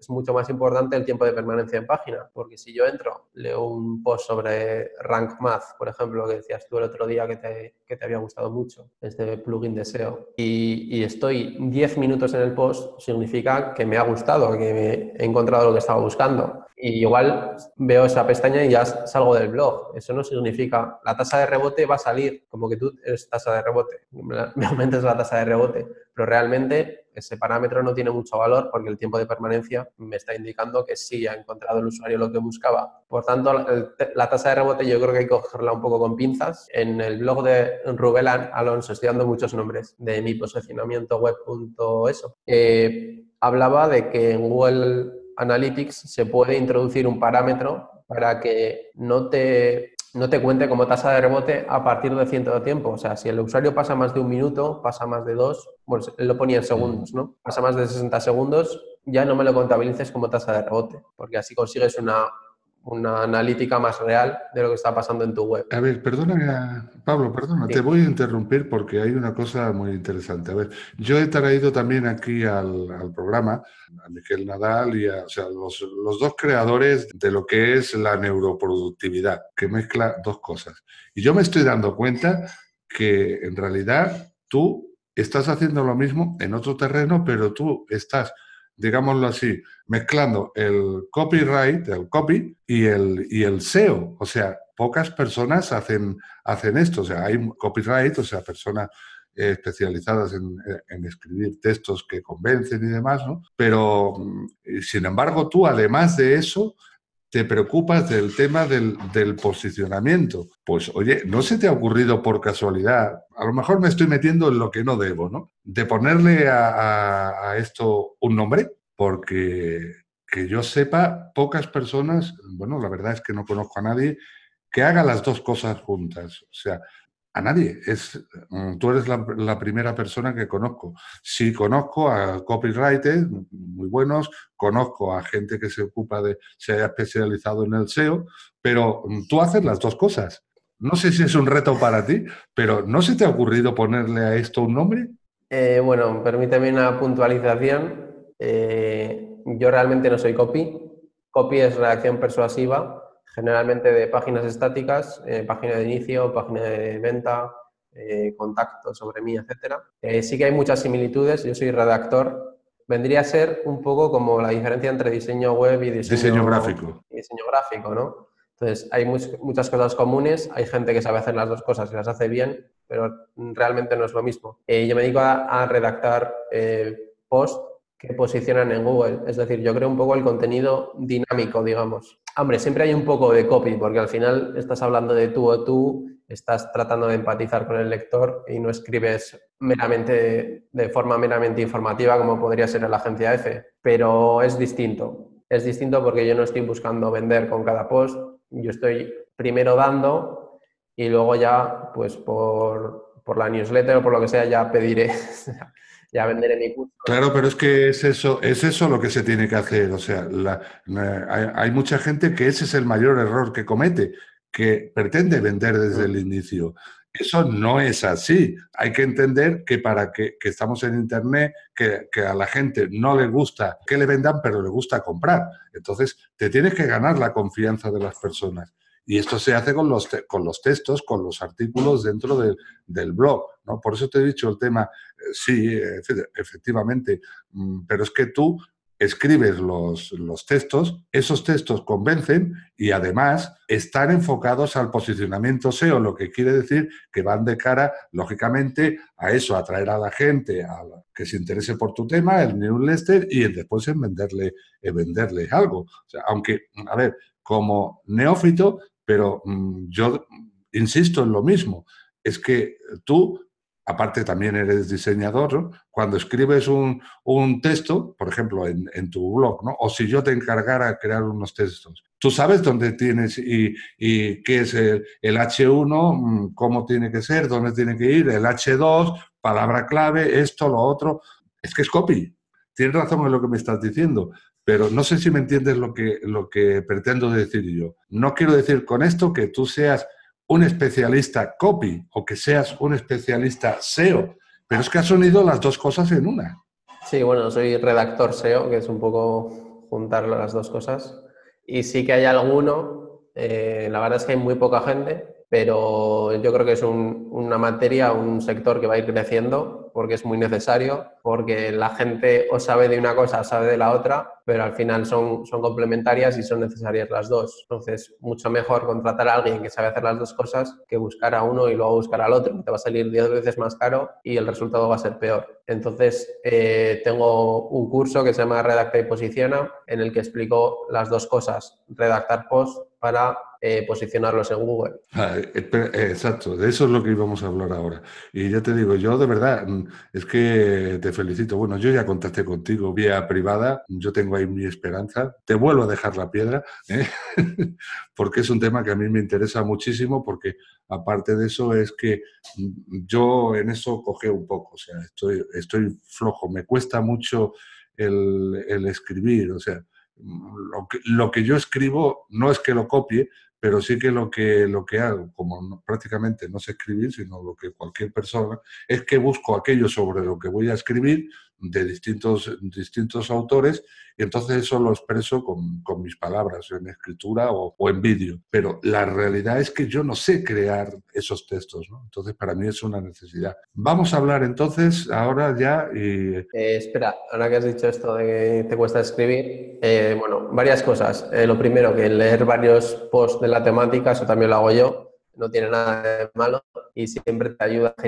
es mucho más importante el tiempo de permanencia en página, porque si yo entro, leo un post sobre Rank Math, por ejemplo, que decías tú el otro día que te, que te había gustado mucho, este plugin de SEO, y, y estoy 10 minutos en el post, significa que me ha gustado, que he encontrado lo que estaba buscando y igual veo esa pestaña y ya salgo del blog. Eso no significa, la tasa de rebote va a salir como que tú eres tasa de rebote, me aumentas la tasa de rebote, pero realmente ese parámetro no tiene mucho valor porque el tiempo de permanencia me está indicando que sí ha encontrado el usuario lo que buscaba. Por tanto, la tasa de rebote yo creo que hay que cogerla un poco con pinzas. En el blog de Rubén Alonso, estoy dando muchos nombres de mi posicionamiento web.eso, eh, hablaba de que en Google Analytics se puede introducir un parámetro para que no te, no te cuente como tasa de rebote a partir de cierto tiempo. O sea, si el usuario pasa más de un minuto, pasa más de dos, bueno, lo ponía en segundos, ¿no? Pasa más de 60 segundos, ya no me lo contabilices como tasa de rebote, porque así consigues una, una analítica más real de lo que está pasando en tu web. A ver, perdona, Pablo, perdona, te voy a interrumpir porque hay una cosa muy interesante. A ver, yo he traído también aquí al, programa a Miguel Nadal y a o sea, los, los, dos creadores de lo que es la neuroproductividad, que mezcla dos cosas. Y yo me estoy dando cuenta que en realidad tú estás haciendo lo mismo en otro terreno, pero tú estás digámoslo así, mezclando el copyright, el copy y el, y el SEO. O sea, pocas personas hacen, hacen esto. O sea, hay copyright, o sea, personas eh, especializadas en, en, escribir textos que convencen y demás, ¿no? Pero, mm, sin embargo, tú, además de eso, te preocupas del tema del, posicionamiento. Pues oye, ¿no se te ha ocurrido por casualidad? A lo mejor me estoy metiendo en lo que no debo, ¿no? De ponerle a, a, esto un nombre, porque que yo sepa, pocas personas, bueno, la verdad es que no conozco a nadie que haga las dos cosas juntas. O sea, a nadie. Es, mm, tú eres la, primera persona que conozco. Sí conozco a copywriters muy buenos, conozco a gente que se ocupa de, se haya especializado en el SEO, pero mm, tú haces las dos cosas. No sé si es un reto para ti, pero ¿no se te ha ocurrido ponerle a esto un nombre? Eh, bueno, permíteme una puntualización. Eh, yo realmente no soy copy. Copy es reacción persuasiva generalmente de páginas estáticas, eh, página de inicio, página de venta, eh, contacto sobre mí, etc. Eh, sí que hay muchas similitudes, yo soy redactor. Vendría a ser un poco como la diferencia entre diseño web y diseño, gráfico. diseño gráfico, ¿no? Entonces, hay muchas cosas comunes, hay gente que sabe hacer las dos cosas y las hace bien, pero realmente no es lo mismo. yo me dedico a, a redactar post que posicionan en Google. Es decir, yo creo un poco el contenido dinámico, digamos. Hombre, siempre hay un poco de copy, porque al final estás hablando de tú o tú, estás tratando de empatizar con el lector y no escribes meramente de forma meramente informativa como podría ser en la agencia F. Pero es distinto. Es distinto porque yo no estoy buscando vender con cada post. Yo estoy primero dando y luego ya, pues por, por la newsletter o por lo que sea, ya pediré ya. Claro, pero es que es eso, es eso lo que se tiene que hacer. O sea, hay, mucha gente que ese es el mayor error que comete, que pretende vender desde el inicio. Eso no es así. Hay que entender que para que, estamos en Internet, que, que, a la gente no le gusta que le vendan, pero le gusta comprar. Entonces, te tienes que ganar la confianza de las personas. Y esto se hace con los, con los textos, con los artículos dentro del blog. ¿no? Por eso te he dicho el tema, eh, sí, efectivamente, mm, pero es que tú escribes los, los, textos, esos textos convencen y además están enfocados al posicionamiento SEO, lo que quiere decir que van de cara, lógicamente, a eso, a atraer a la gente a que se interese por tu tema, el newsletter, y después en venderle, en venderle algo. Aunque, a ver, como neófito, pero mm, yo insisto en lo mismo, es que tú, aparte también eres diseñador, cuando escribes un, texto, por ejemplo, en, tu blog, ¿no? o si yo te encargara crear unos textos, tú sabes dónde tienes y, qué es el, H1, mm, cómo tiene que ser, dónde tiene que ir, el H2, palabra clave, esto, lo otro. Es que es copy. Tienes razón en lo que me estás diciendo. Pero no sé si me entiendes lo que, lo que pretendo decir yo. No quiero decir con esto que tú seas un especialista copy o que seas un especialista SEO, pero es que has unido las dos cosas en una. Sí, bueno, soy redactor SEO, que es un poco juntar las dos cosas. Y sí que hay alguno, eh, la verdad es que hay muy poca gente, pero yo creo que es una materia, un sector que va a ir creciendo porque es muy necesario, porque la gente o sabe de una cosa o sabe de la otra, pero al final son, son complementarias y son necesarias las dos. Entonces, mucho mejor contratar a alguien que sabe hacer las dos cosas que buscar a uno y luego buscar al otro. Te va a salir 10 veces más caro y el resultado va a ser peor. Entonces, eh, tengo un curso que se llama Redacta y Posiciona, en el que explico las dos cosas, redactar post para eh, posicionarlos en Google. Ah, exacto, de eso es lo que íbamos a hablar ahora. Y ya te digo, yo de verdad, mm, es que te felicito. Bueno, yo ya contacté contigo vía privada, yo tengo ahí mi esperanza. Te vuelvo a dejar la piedra, ¿eh? porque es un tema que a mí me interesa muchísimo, porque aparte de eso es que mm, yo en eso cogeo un poco, o sea, estoy, estoy flojo, me cuesta mucho el, el escribir, o sea, lo que, lo que yo escribo no es que lo copie, pero sí que lo que, lo que hago, como prácticamente no sé escribir, sino lo que cualquier persona, es que busco aquello sobre lo que voy a escribir de distintos, distintos autores y entonces eso lo expreso con, con mis palabras, en escritura o, en vídeo. Pero la realidad es que yo no sé crear esos textos. Entonces para mí es una necesidad. Vamos a hablar entonces ahora ya y... Eh, espera, ahora que has dicho esto de que te cuesta escribir, eh, bueno, varias cosas. Eh, lo primero, que leer varios posts de la temática, eso también lo hago yo, no tiene nada de malo y siempre te ayuda a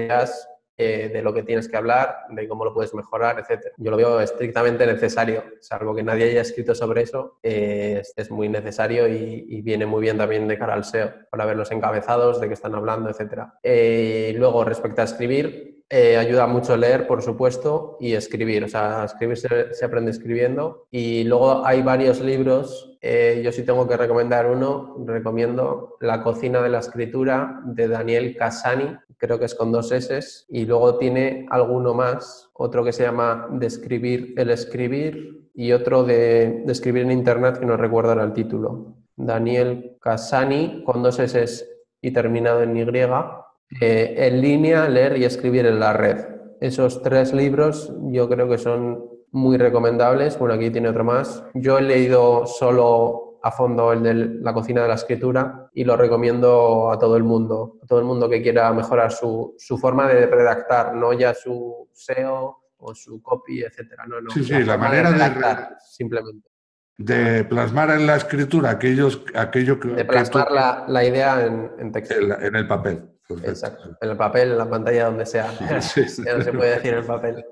eh, de lo que tienes que hablar, de cómo lo puedes mejorar, etc. Yo lo veo estrictamente necesario, salvo que nadie haya escrito sobre eso, eh, es, muy necesario y, viene muy bien también de cara al SEO, para ver los encabezados, de qué están hablando, etc. Eh, luego, respecto a escribir, ayuda mucho leer, por supuesto, y escribir. O sea, escribir se, aprende escribiendo. Y luego hay varios libros. yo sí tengo que recomendar uno. Recomiendo La cocina de la escritura de Daniel Casani, creo que es con dos S, y luego tiene alguno más, otro que se llama Describir el escribir y otro de, escribir en Internet que no recuerdo el título. Daniel Casani, con dos S y terminado en Y, eh, en línea, leer y escribir en la red. Esos tres libros yo creo que son muy recomendables. Bueno, aquí tiene otro más. Yo he leído solo a fondo el de la cocina de la escritura y lo recomiendo a todo el mundo, a todo el mundo que quiera mejorar su, su forma de redactar, no ya su SEO o su copy, etcétera. No, no, sí, sí, la, manera de, redactar, simplemente. De plasmar en la escritura aquellos, aquello que... De plasmar la, la, idea en, en texto. En, el papel. Exacto. En el papel, en la pantalla, donde sea. Sí, sí, ya no se puede decir en el papel.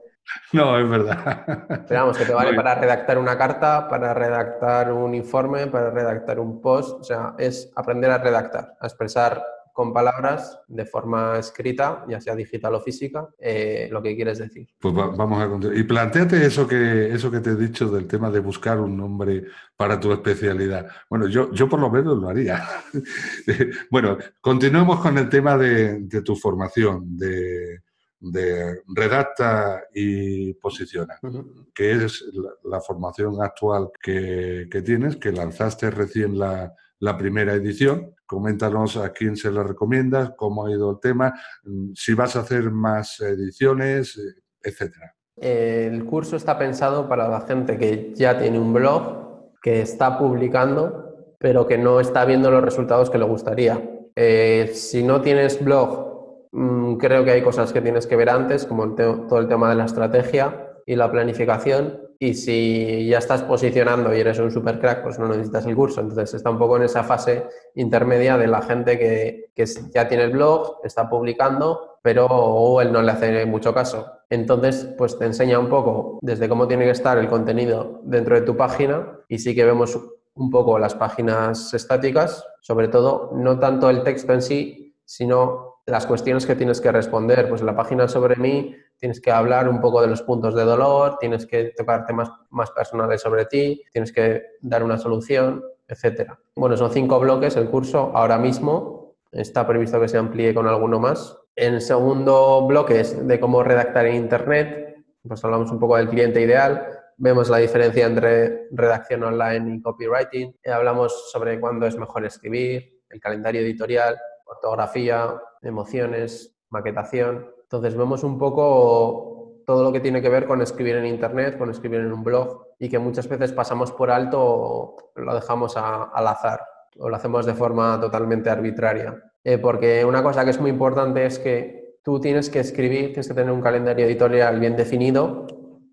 No, es verdad. Pero vamos, que te vale para redactar una carta, para redactar un informe, para redactar un post. O sea, es aprender a redactar, a expresar con palabras de forma escrita, ya sea digital o física, eh, lo que quieres decir. Pues vamos a continuar. Y planteate eso que, eso que te he dicho del tema de buscar un nombre para tu especialidad. Bueno, yo, yo por lo menos lo haría. bueno, continuemos con el tema de, de tu formación, de, de redacta y posiciona, que es la, formación actual que, tienes, que lanzaste recién la, primera edición. Coméntanos a quién se la recomiendas, cómo ha ido el tema, mm, si vas a hacer más ediciones, eh, etcétera. El curso está pensado para la gente que ya tiene un blog, que está publicando, pero que no está viendo los resultados que le gustaría. Eh, si no tienes blog Mm, creo que hay cosas que tienes que ver antes, como todo el tema de la estrategia y la planificación. Y si ya estás posicionando y eres un super crack, pues no necesitas el curso. Entonces está un poco en esa fase intermedia de la gente que, ya tiene el blog, está publicando, pero Google no le hace mucho caso. Entonces, pues te enseña un poco desde cómo tiene que estar el contenido dentro de tu página y sí que vemos un poco las páginas estáticas, sobre todo no tanto el texto en sí, sino las cuestiones que tienes que responder. Pues la página sobre mí tienes que hablar un poco de los puntos de dolor, tienes que tocar temas más personales sobre ti, tienes que dar una solución, etc. Bueno, son cinco bloques el curso ahora mismo. Está previsto que se amplíe con alguno más. En segundo bloque es de cómo redactar en Internet. Pues hablamos un poco del cliente ideal. Vemos la diferencia entre redacción online y copywriting. Hablamos sobre cuándo es mejor escribir, el calendario editorial, ortografía, emociones, maquetación. Entonces vemos un poco todo lo que tiene que ver con escribir en Internet, con escribir en un blog y que muchas veces pasamos por alto o lo dejamos al azar o lo hacemos de forma totalmente arbitraria. Eh, porque una cosa que es muy importante es que tú tienes que escribir, tienes que tener un calendario editorial bien definido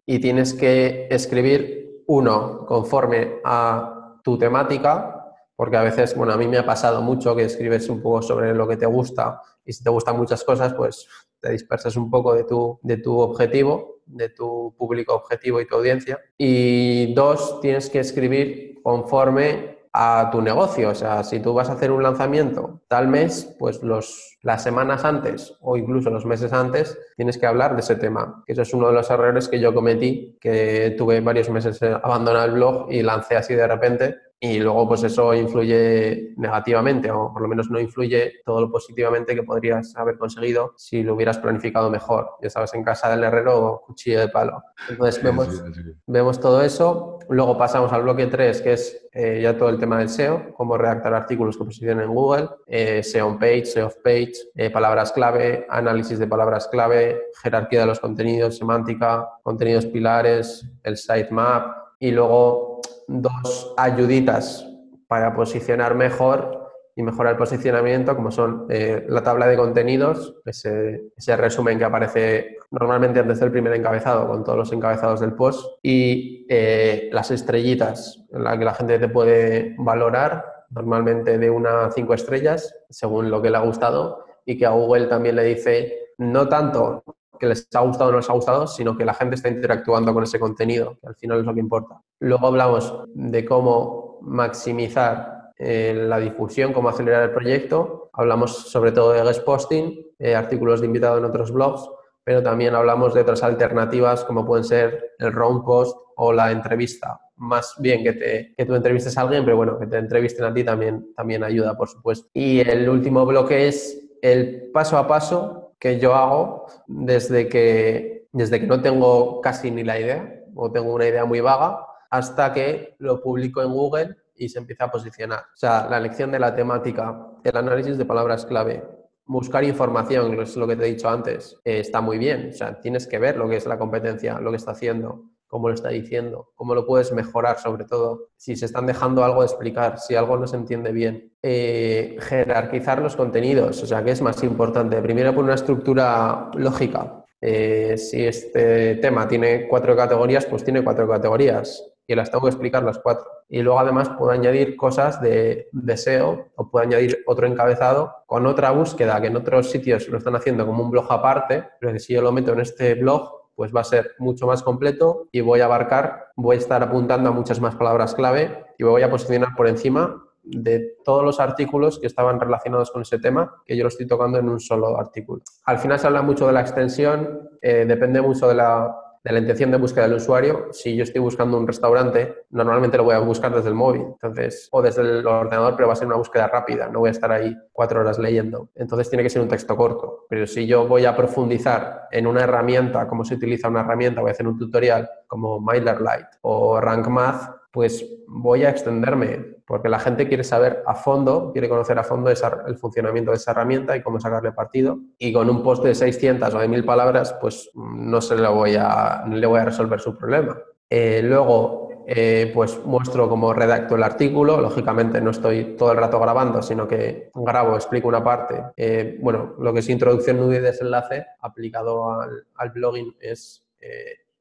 y tienes que escribir uno conforme a tu temática, porque a veces, bueno, a mí me ha pasado mucho que escribes un poco sobre lo que te gusta y si te gustan muchas cosas, pues te dispersas un poco de tu, de tu objetivo, de tu público objetivo y tu audiencia. Y dos, tienes que escribir conforme a tu negocio. O sea, si tú vas a hacer un lanzamiento tal mes, pues los, las semanas antes o incluso los meses antes tienes que hablar de ese tema. Eso es uno de los errores que yo cometí, que tuve varios meses abandonar el blog y lancé así de repente y luego pues eso influye negativamente o por lo menos no influye todo lo positivamente que podrías haber conseguido si lo hubieras planificado mejor. Ya sabes, en casa del herrero o cuchillo de palo. Entonces vemos, vemos todo eso. Luego pasamos al bloque 3, que es eh, ya todo el tema del SEO, cómo redactar artículos que posicionen en Google, eh, SEO on page, SEO off page, eh, palabras clave, análisis de palabras clave, jerarquía de los contenidos, semántica, contenidos pilares, el sitemap y luego dos ayuditas para posicionar mejor y mejorar el posicionamiento, como son eh, la tabla de contenidos, ese, resumen que aparece normalmente antes del primer encabezado, con todos los encabezados del post, y eh, las estrellitas, en la que la gente te puede valorar, normalmente de una a cinco estrellas, según lo que le ha gustado, y que a Google también le dice no tanto que les ha gustado o no les ha gustado, sino que la gente está interactuando con ese contenido, que al final es lo que importa. Luego hablamos de cómo maximizar eh, la difusión, cómo acelerar el proyecto. Hablamos sobre todo de guest posting, eh, artículos de invitado en otros blogs, pero también hablamos de otras alternativas como pueden ser el round post o la entrevista. Más bien que, te, que tú entrevistes a alguien, pero bueno, que te entrevisten a ti también, también ayuda, por supuesto. Y el último bloque es el paso a paso que yo hago desde que, desde que no tengo casi ni la idea o tengo una idea muy vaga hasta que lo publico en Google y se empieza a posicionar. O sea, la elección de la temática, el análisis de palabras clave, buscar información, es lo que te he dicho antes, eh, está muy bien. O sea, tienes que ver lo que es la competencia, lo que está haciendo cómo lo está diciendo, cómo lo puedes mejorar sobre todo, si se están dejando algo de explicar, si algo no se entiende bien. Eh, jerarquizar los contenidos, o sea, ¿qué es más importante? Primero por una estructura lógica. Eh, si este tema tiene cuatro categorías, pues tiene cuatro categorías y las tengo que explicar las cuatro. Y luego además puedo añadir cosas de deseo o puedo añadir otro encabezado con otra búsqueda que en otros sitios lo están haciendo como un blog aparte, pero si yo lo meto en este blog, pues va a ser mucho más completo y voy a abarcar, voy a estar apuntando a muchas más palabras clave y voy a posicionar por encima de todos los artículos que estaban relacionados con ese tema, que yo lo estoy tocando en un solo artículo. Al final se habla mucho de la extensión, eh, depende mucho de la, de la intención de búsqueda del usuario, si yo estoy buscando un restaurante, normalmente lo voy a buscar desde el móvil, entonces, o desde el ordenador, pero va a ser una búsqueda rápida, no voy a estar ahí cuatro horas leyendo. Entonces tiene que ser un texto corto. Pero si yo voy a profundizar en una herramienta, cómo se utiliza una herramienta, voy a hacer un tutorial como MailerLite o Rank Math, pues voy a extenderme, porque la gente quiere saber a fondo, quiere conocer a fondo el funcionamiento de esa herramienta y cómo sacarle partido. Y con un post de 600 o de 1000 palabras, pues no, se le voy a, le voy a resolver su problema. Eh, luego, eh, pues muestro cómo redacto el artículo. Lógicamente no estoy todo el rato grabando, sino que grabo, explico una parte. Eh, bueno, lo que es introducción, nudo y desenlace aplicado al, al blogging es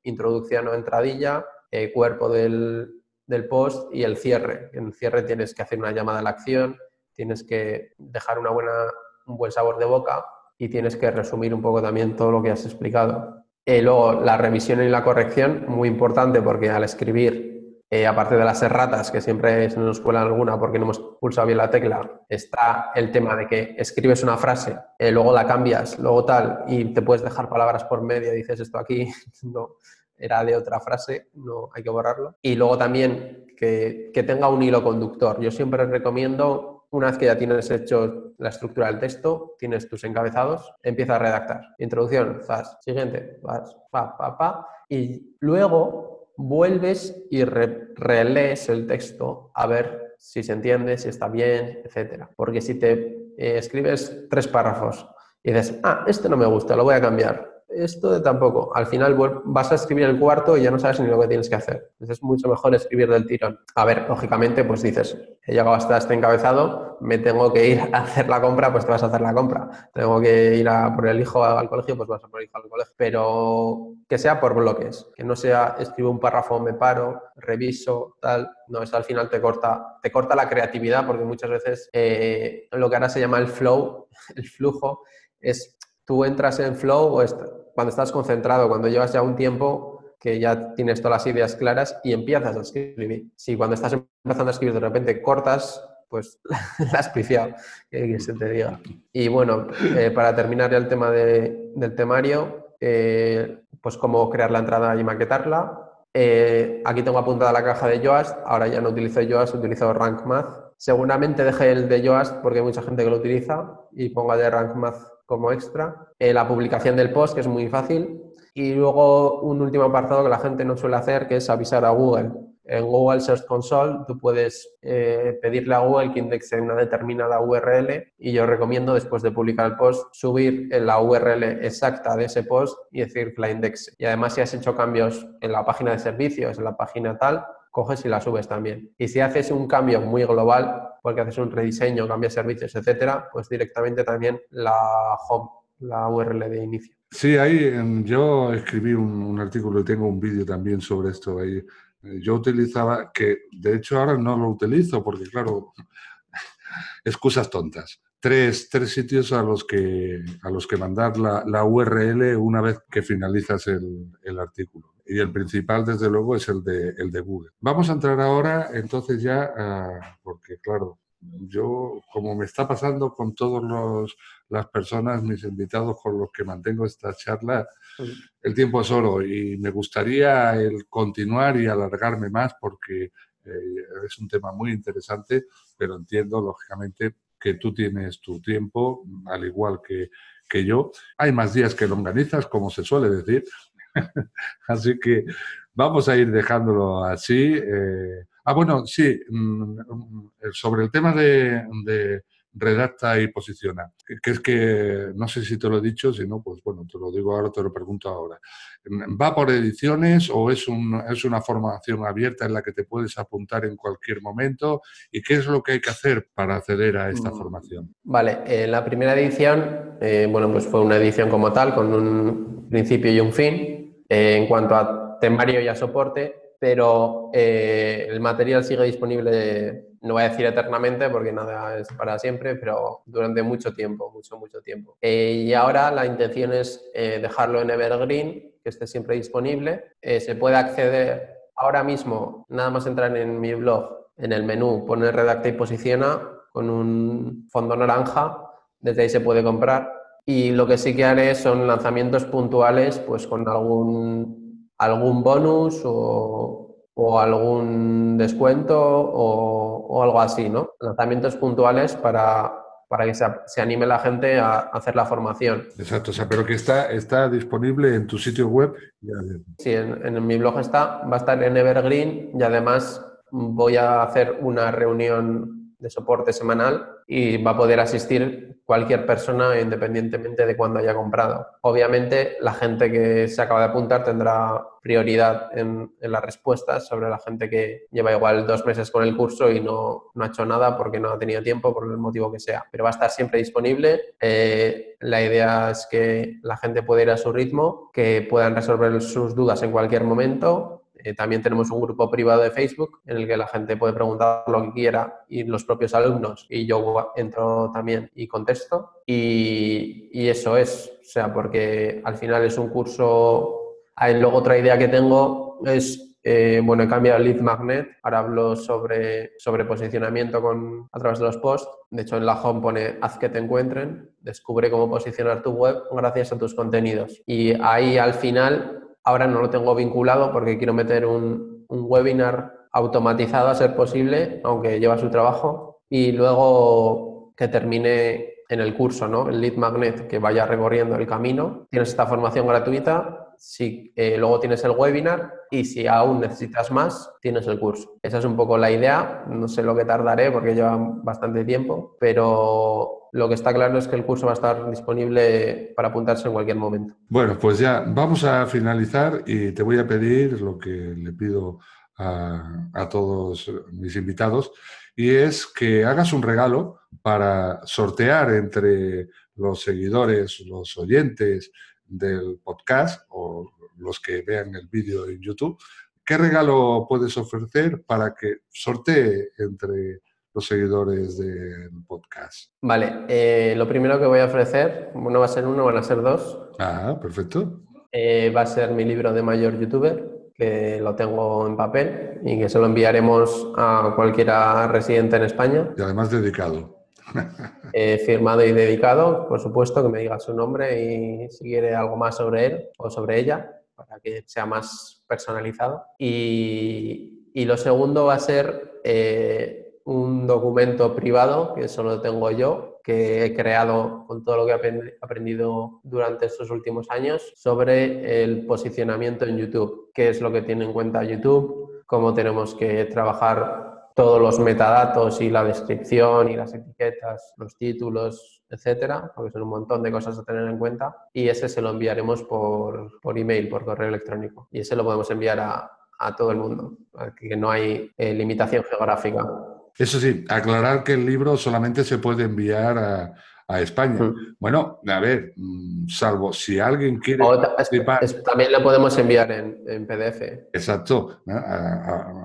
introducción o entradilla, cuerpo del, del post y el cierre. En el cierre tienes que hacer una llamada a la acción, tienes que dejar una buena, un buen sabor de boca y tienes que resumir un poco también todo lo que has explicado. Eh, luego, la revisión y la corrección, muy importante porque al escribir, eh, aparte de las erratas, que siempre se nos cuela alguna porque no hemos pulsado bien la tecla, está el tema de que escribes una frase, eh, luego la cambias, luego tal, y te puedes dejar palabras por medio, dices esto aquí, no, era de otra frase, no hay que borrarlo. Y luego también que, tenga un hilo conductor. Yo siempre recomiendo, una vez que ya tienes hecho la estructura del texto, tienes tus encabezados, empieza a redactar. Introducción, fast. Siguiente, fast, pa, pa, pa. Y luego vuelves y relees el texto a ver si se entiende, si está bien, etcétera. Porque si te eh, escribes tres párrafos y dices, ah, este no me gusta, lo voy a cambiar, esto tampoco. Al final vas a escribir el cuarto y ya no sabes ni lo que tienes que hacer. Entonces es mucho mejor escribir del tirón. A ver, lógicamente, pues dices, he llegado hasta este encabezado, me tengo que ir a hacer la compra, pues te vas a hacer la compra. Tengo que ir a por el hijo al colegio, pues vas a por el hijo al colegio. Pero que sea por bloques, que no sea escribo un párrafo, me paro, reviso, tal. No, eso al final te corta, te corta la creatividad porque muchas veces eh, lo que ahora se llama el flow, el flujo, es tú entras en flow o cuando estás concentrado, cuando llevas ya un tiempo que ya tienes todas las ideas claras y empiezas a escribir. Si cuando estás empezando a escribir de repente cortas, pues la has piciado, que se te diga. Y bueno, eh, para terminar ya el tema del temario, eh, pues cómo crear la entrada y maquetarla. Eh, aquí tengo apuntada la caja de Yoast, ahora ya no utilizo Yoast, utilizo Rank Math. Seguramente deje el de Yoast porque hay mucha gente que lo utiliza y ponga de Rank Math como extra, eh, la publicación del post, que es muy fácil, y luego un último apartado que la gente no suele hacer, que es avisar a Google. En Google Search Console tú puedes eh, pedirle a Google que indexe una determinada URL y yo recomiendo después de publicar el post subir la URL exacta de ese post y decir que la indexe. Y además si has hecho cambios en la página de servicios, en la página tal, coges y la subes también. Y si haces un cambio muy global, porque haces un rediseño, cambias servicios, etcétera, pues directamente también la home, la URL de inicio. Sí, ahí yo escribí un, artículo y tengo un vídeo también sobre esto. Ahí eh, yo utilizaba, que de hecho ahora no lo utilizo porque, claro, excusas tontas. Tres, tres, sitios a los que, a los que mandar la, la URL una vez que finalizas el, el artículo y el principal, desde luego, es el de, el de Google. Vamos a entrar ahora, entonces ya, porque claro, yo, como me está pasando con todas las personas, mis invitados con los que mantengo esta charla, el tiempo es oro y me gustaría el continuar y alargarme más porque eh, es un tema muy interesante, pero entiendo, lógicamente, que tú tienes tu tiempo, al igual que, que yo. Hay más días que longanizas, como se suele decir, así que vamos a ir dejándolo así. Eh. Ah, bueno, sí, mm, mm, sobre el tema de, redacta y posiciona, que, es que, no sé si te lo he dicho, si no, pues bueno, te lo digo ahora, te lo pregunto ahora. ¿Va por ediciones o es, un, es una formación abierta en la que te puedes apuntar en cualquier momento? ¿Y qué es lo que hay que hacer para acceder a esta mm, formación? Vale, en la primera edición, eh, bueno, pues fue una edición como tal, con un principio y un fin eh, en cuanto a temario y a soporte, pero eh, el material sigue disponible, no voy a decir eternamente porque nada es para siempre, pero durante mucho tiempo, mucho, mucho tiempo. Eh, y ahora la intención es dejarlo en Evergreen, que esté siempre disponible. se puede acceder ahora mismo, nada más entrar en mi blog, en el menú, poner redacta y posiciona con un fondo naranja, desde ahí se puede comprar y lo que sí que haré son lanzamientos puntuales, pues con algún, algún bonus o, o algún descuento o, o, algo así, ¿no? Lanzamientos puntuales para, para que se, se, anime la gente a hacer la formación. Exacto, o sea, pero que está, está disponible en tu sitio web. Sí, en, en mi blog está, va a estar en Evergreen y además voy a hacer una reunión de soporte semanal y va a poder asistir cualquier persona independientemente de cuándo haya comprado. Obviamente la gente que se acaba de apuntar tendrá prioridad en, las respuestas sobre la gente que lleva igual dos meses con el curso y no, no, ha hecho nada porque no ha tenido tiempo, por el motivo que sea. Pero va a estar siempre disponible. Eh, la idea es que la gente pueda ir a su ritmo, que puedan resolver sus dudas en cualquier momento eh, también tenemos un grupo privado de Facebook en el que la gente puede preguntar lo que quiera y los propios alumnos y yo entro también y contesto. Y, y eso es, o sea, porque al final es un curso... Hay luego otra idea que tengo es eh, bueno, he cambiado lead magnet, ahora hablo sobre, sobre posicionamiento con, a través de los posts. De hecho, en la home pone haz que te encuentren, descubre cómo posicionar tu web gracias a tus contenidos. Y ahí al final Ahora no lo tengo vinculado porque quiero meter un, webinar automatizado a ser posible, aunque lleva su trabajo, y luego que termine en el curso, ¿no? El lead magnet que vaya recorriendo el camino. Tienes esta formación gratuita si eh, luego tienes el webinar y si aún necesitas más, tienes el curso. Esa es un poco la idea. No sé lo que tardaré porque lleva bastante tiempo, pero lo que está claro es que el curso va a estar disponible para apuntarse en cualquier momento. Bueno, pues ya vamos a finalizar y te voy a pedir lo que le pido a, a todos mis invitados y es que hagas un regalo para sortear entre los seguidores, los oyentes del podcast o los que vean el vídeo en YouTube, ¿qué regalo puedes ofrecer para que sortee entre los seguidores del podcast? Vale, eh, lo primero que voy a ofrecer, no va a ser uno, van a ser dos. Ah, perfecto. Eh, va a ser mi libro de mayor youtuber, que lo tengo en papel y que se lo enviaremos a cualquiera residente en España. Y además dedicado. Eh, firmado y dedicado, por supuesto, que me diga su nombre y si quiere algo más sobre él o sobre ella, para que sea más personalizado. Y, y lo segundo va a ser eh, un documento privado, que solo tengo yo, que he creado con todo lo que he aprendido durante estos últimos años sobre el posicionamiento en YouTube, qué es lo que tiene en cuenta YouTube, cómo tenemos que trabajar todos los metadatos y la descripción y las etiquetas, los títulos, etcétera, porque son un montón de cosas a tener en cuenta. Y ese se lo enviaremos por, por email, por correo electrónico. Y ese lo podemos enviar a, a todo el mundo, que no hay eh, limitación geográfica. Eso sí, aclarar que el libro solamente se puede enviar a, a España. Mm. Bueno, a ver, mm, salvo si alguien quiere participar... también lo podemos enviar en, en PDF. Exacto,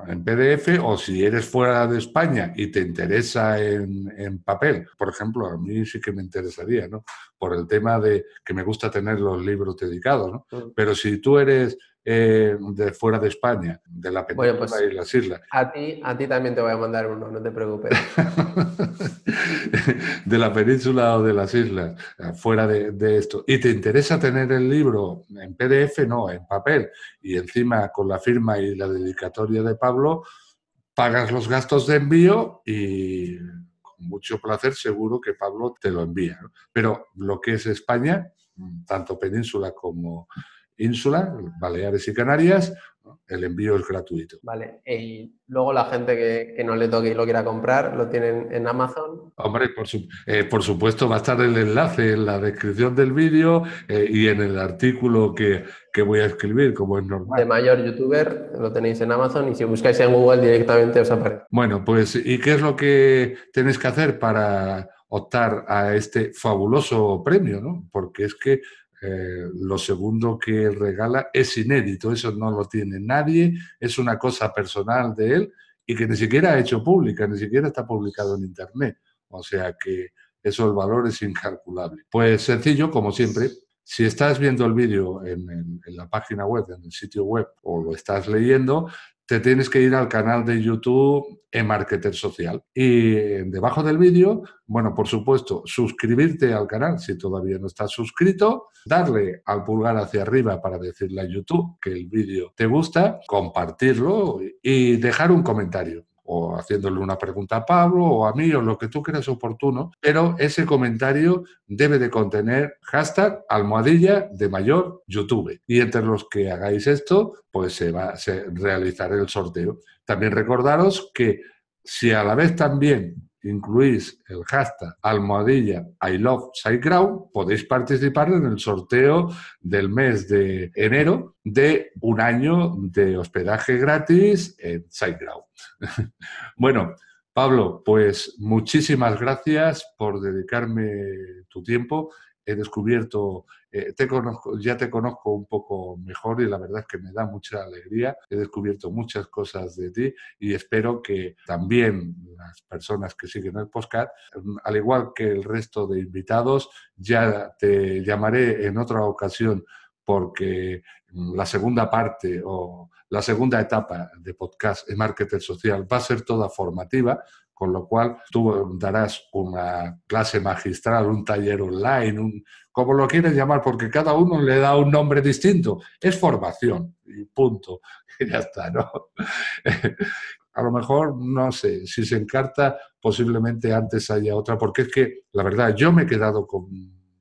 en PDF o si eres fuera de España y te interesa en, en, papel, por ejemplo, a mí sí que me interesaría, ¿no? Por el tema de que me gusta tener los libros dedicados, ¿no? Mm. Pero si tú eres eh, de fuera de España, de la península pues, y las islas. A ti, a ti también te voy a mandar uno, no te preocupes. de la península o de las islas, eh, fuera de, esto. Y te interesa tener el libro en PDF, no, en papel, y encima con la firma y la dedicatoria de Pablo, pagas los gastos de envío y con mucho placer seguro que Pablo te lo envía. Pero lo que es España, tanto península como ínsula, Baleares y Canarias, el envío es gratuito. Vale, y luego la gente que, no le toque y lo quiera comprar, ¿lo tienen en Amazon? Hombre, por, eh, por supuesto va a estar el enlace en la descripción del vídeo eh, y en el artículo que, que, voy a escribir, como es normal. De mayor youtuber lo tenéis en Amazon y si buscáis en Google directamente os aparece. Bueno, pues ¿y qué es lo que tenéis que hacer para optar a este fabuloso premio? ¿no? Porque es que eh, lo segundo que regala es inédito, eso no lo tiene nadie, es una cosa personal de él y que ni siquiera ha hecho pública, ni siquiera está publicado en Internet. O sea que eso el valor es incalculable. Pues sencillo, como siempre, si estás viendo el vídeo en, la página web, en el sitio web, o lo estás leyendo, te tienes que ir al canal de YouTube e-Marketer Social. Y debajo del vídeo, bueno, por supuesto, suscribirte al canal si todavía no estás suscrito, darle al pulgar hacia arriba para decirle a YouTube que el vídeo te gusta, compartirlo y dejar un comentario o haciéndole una pregunta a Pablo o a mí o lo que tú creas oportuno, pero ese comentario debe de contener hashtag almohadilla de mayor YouTube. Y entre los que hagáis esto, pues se va a realizar el sorteo. También recordaros que si a la vez también incluís el hashtag almohadilla I love SiteGround, podéis participar en el sorteo del mes de enero de un año de hospedaje gratis en SiteGround. bueno, Pablo, pues muchísimas gracias por dedicarme tu tiempo. He descubierto eh, te conozco, ya te conozco un poco mejor y la verdad es que me da mucha alegría. He descubierto muchas cosas de ti y espero que también las personas que siguen el podcast, al igual que el resto de invitados, ya te llamaré en otra ocasión porque la segunda parte o la segunda etapa de podcast en marketing social va a ser toda formativa, con lo cual tú darás una clase magistral, un taller online, un, como lo quieres llamar, porque cada uno le da un nombre distinto. Es formación y punto. Y ya está, ¿no? A lo mejor, no sé, si se encarta, posiblemente antes haya otra, porque es que, la verdad, yo me he quedado con,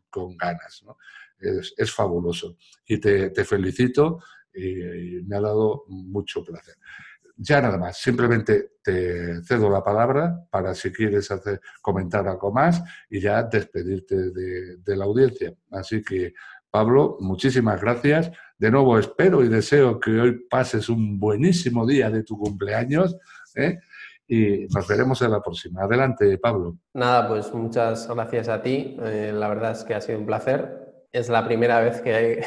con ganas, ¿no? es, fabuloso. Y te, felicito y, me ha dado mucho placer. Ya nada más, simplemente te cedo la palabra para si quieres hacer, comentar algo más y ya despedirte de, la audiencia. Así que, Pablo, muchísimas gracias. De nuevo, espero y deseo que hoy pases un buenísimo día de tu cumpleaños. ¿eh? y nos veremos en la próxima. Adelante, Pablo. Nada, pues muchas gracias a ti. Eh, la verdad es que ha sido un placer. Es la primera vez que,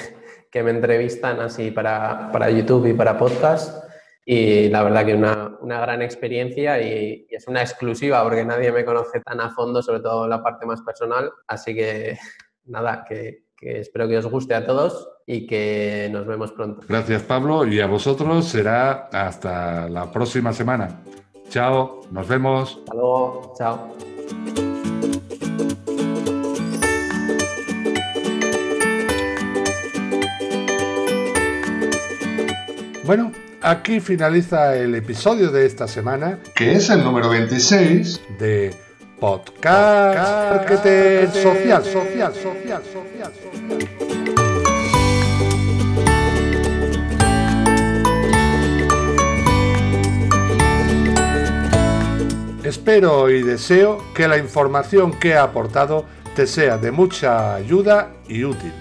que me entrevistan así para, para, YouTube y para podcast. Y la verdad que una, una gran experiencia y, y, es una exclusiva porque nadie me conoce tan a fondo, sobre todo la parte más personal. Así que nada, que, que espero que os guste a todos y que nos vemos pronto. Gracias Pablo y a vosotros será hasta la próxima semana. Chao, nos vemos. Hasta luego, chao. Bueno, aquí finaliza el episodio de esta semana, que es el número 26 de Podcast, Podcast social, social, social, social. social. Espero y deseo que la información que he aportado te sea de mucha ayuda y útil.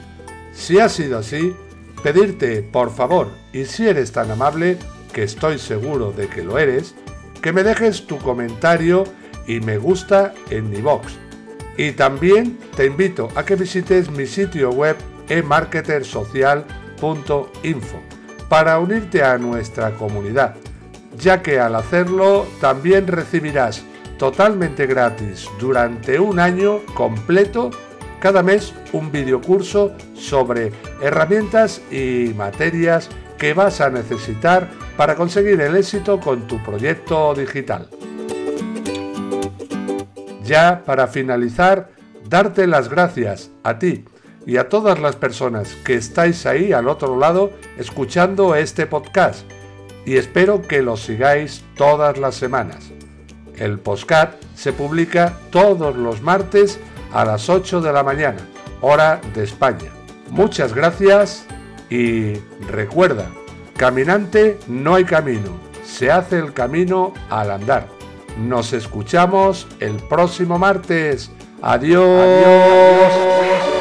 Si ha sido así, pedirte por favor, y si eres tan amable, que estoy seguro de que lo eres, que me dejes tu comentario y me gusta en mi box. Y también te invito a que visites mi sitio web emarketersocial.info para unirte a nuestra comunidad ya que al hacerlo también recibirás totalmente gratis durante un año completo cada mes un videocurso sobre herramientas y materias que vas a necesitar para conseguir el éxito con tu proyecto digital. Ya para finalizar, darte las gracias a ti y a todas las personas que estáis ahí al otro lado escuchando este podcast y espero que lo sigáis todas las semanas. El postcat se publica todos los martes a las 8 de la mañana, hora de España. Muchas gracias y recuerda, caminante no hay camino, se hace el camino al andar. Nos escuchamos el próximo martes. Adiós.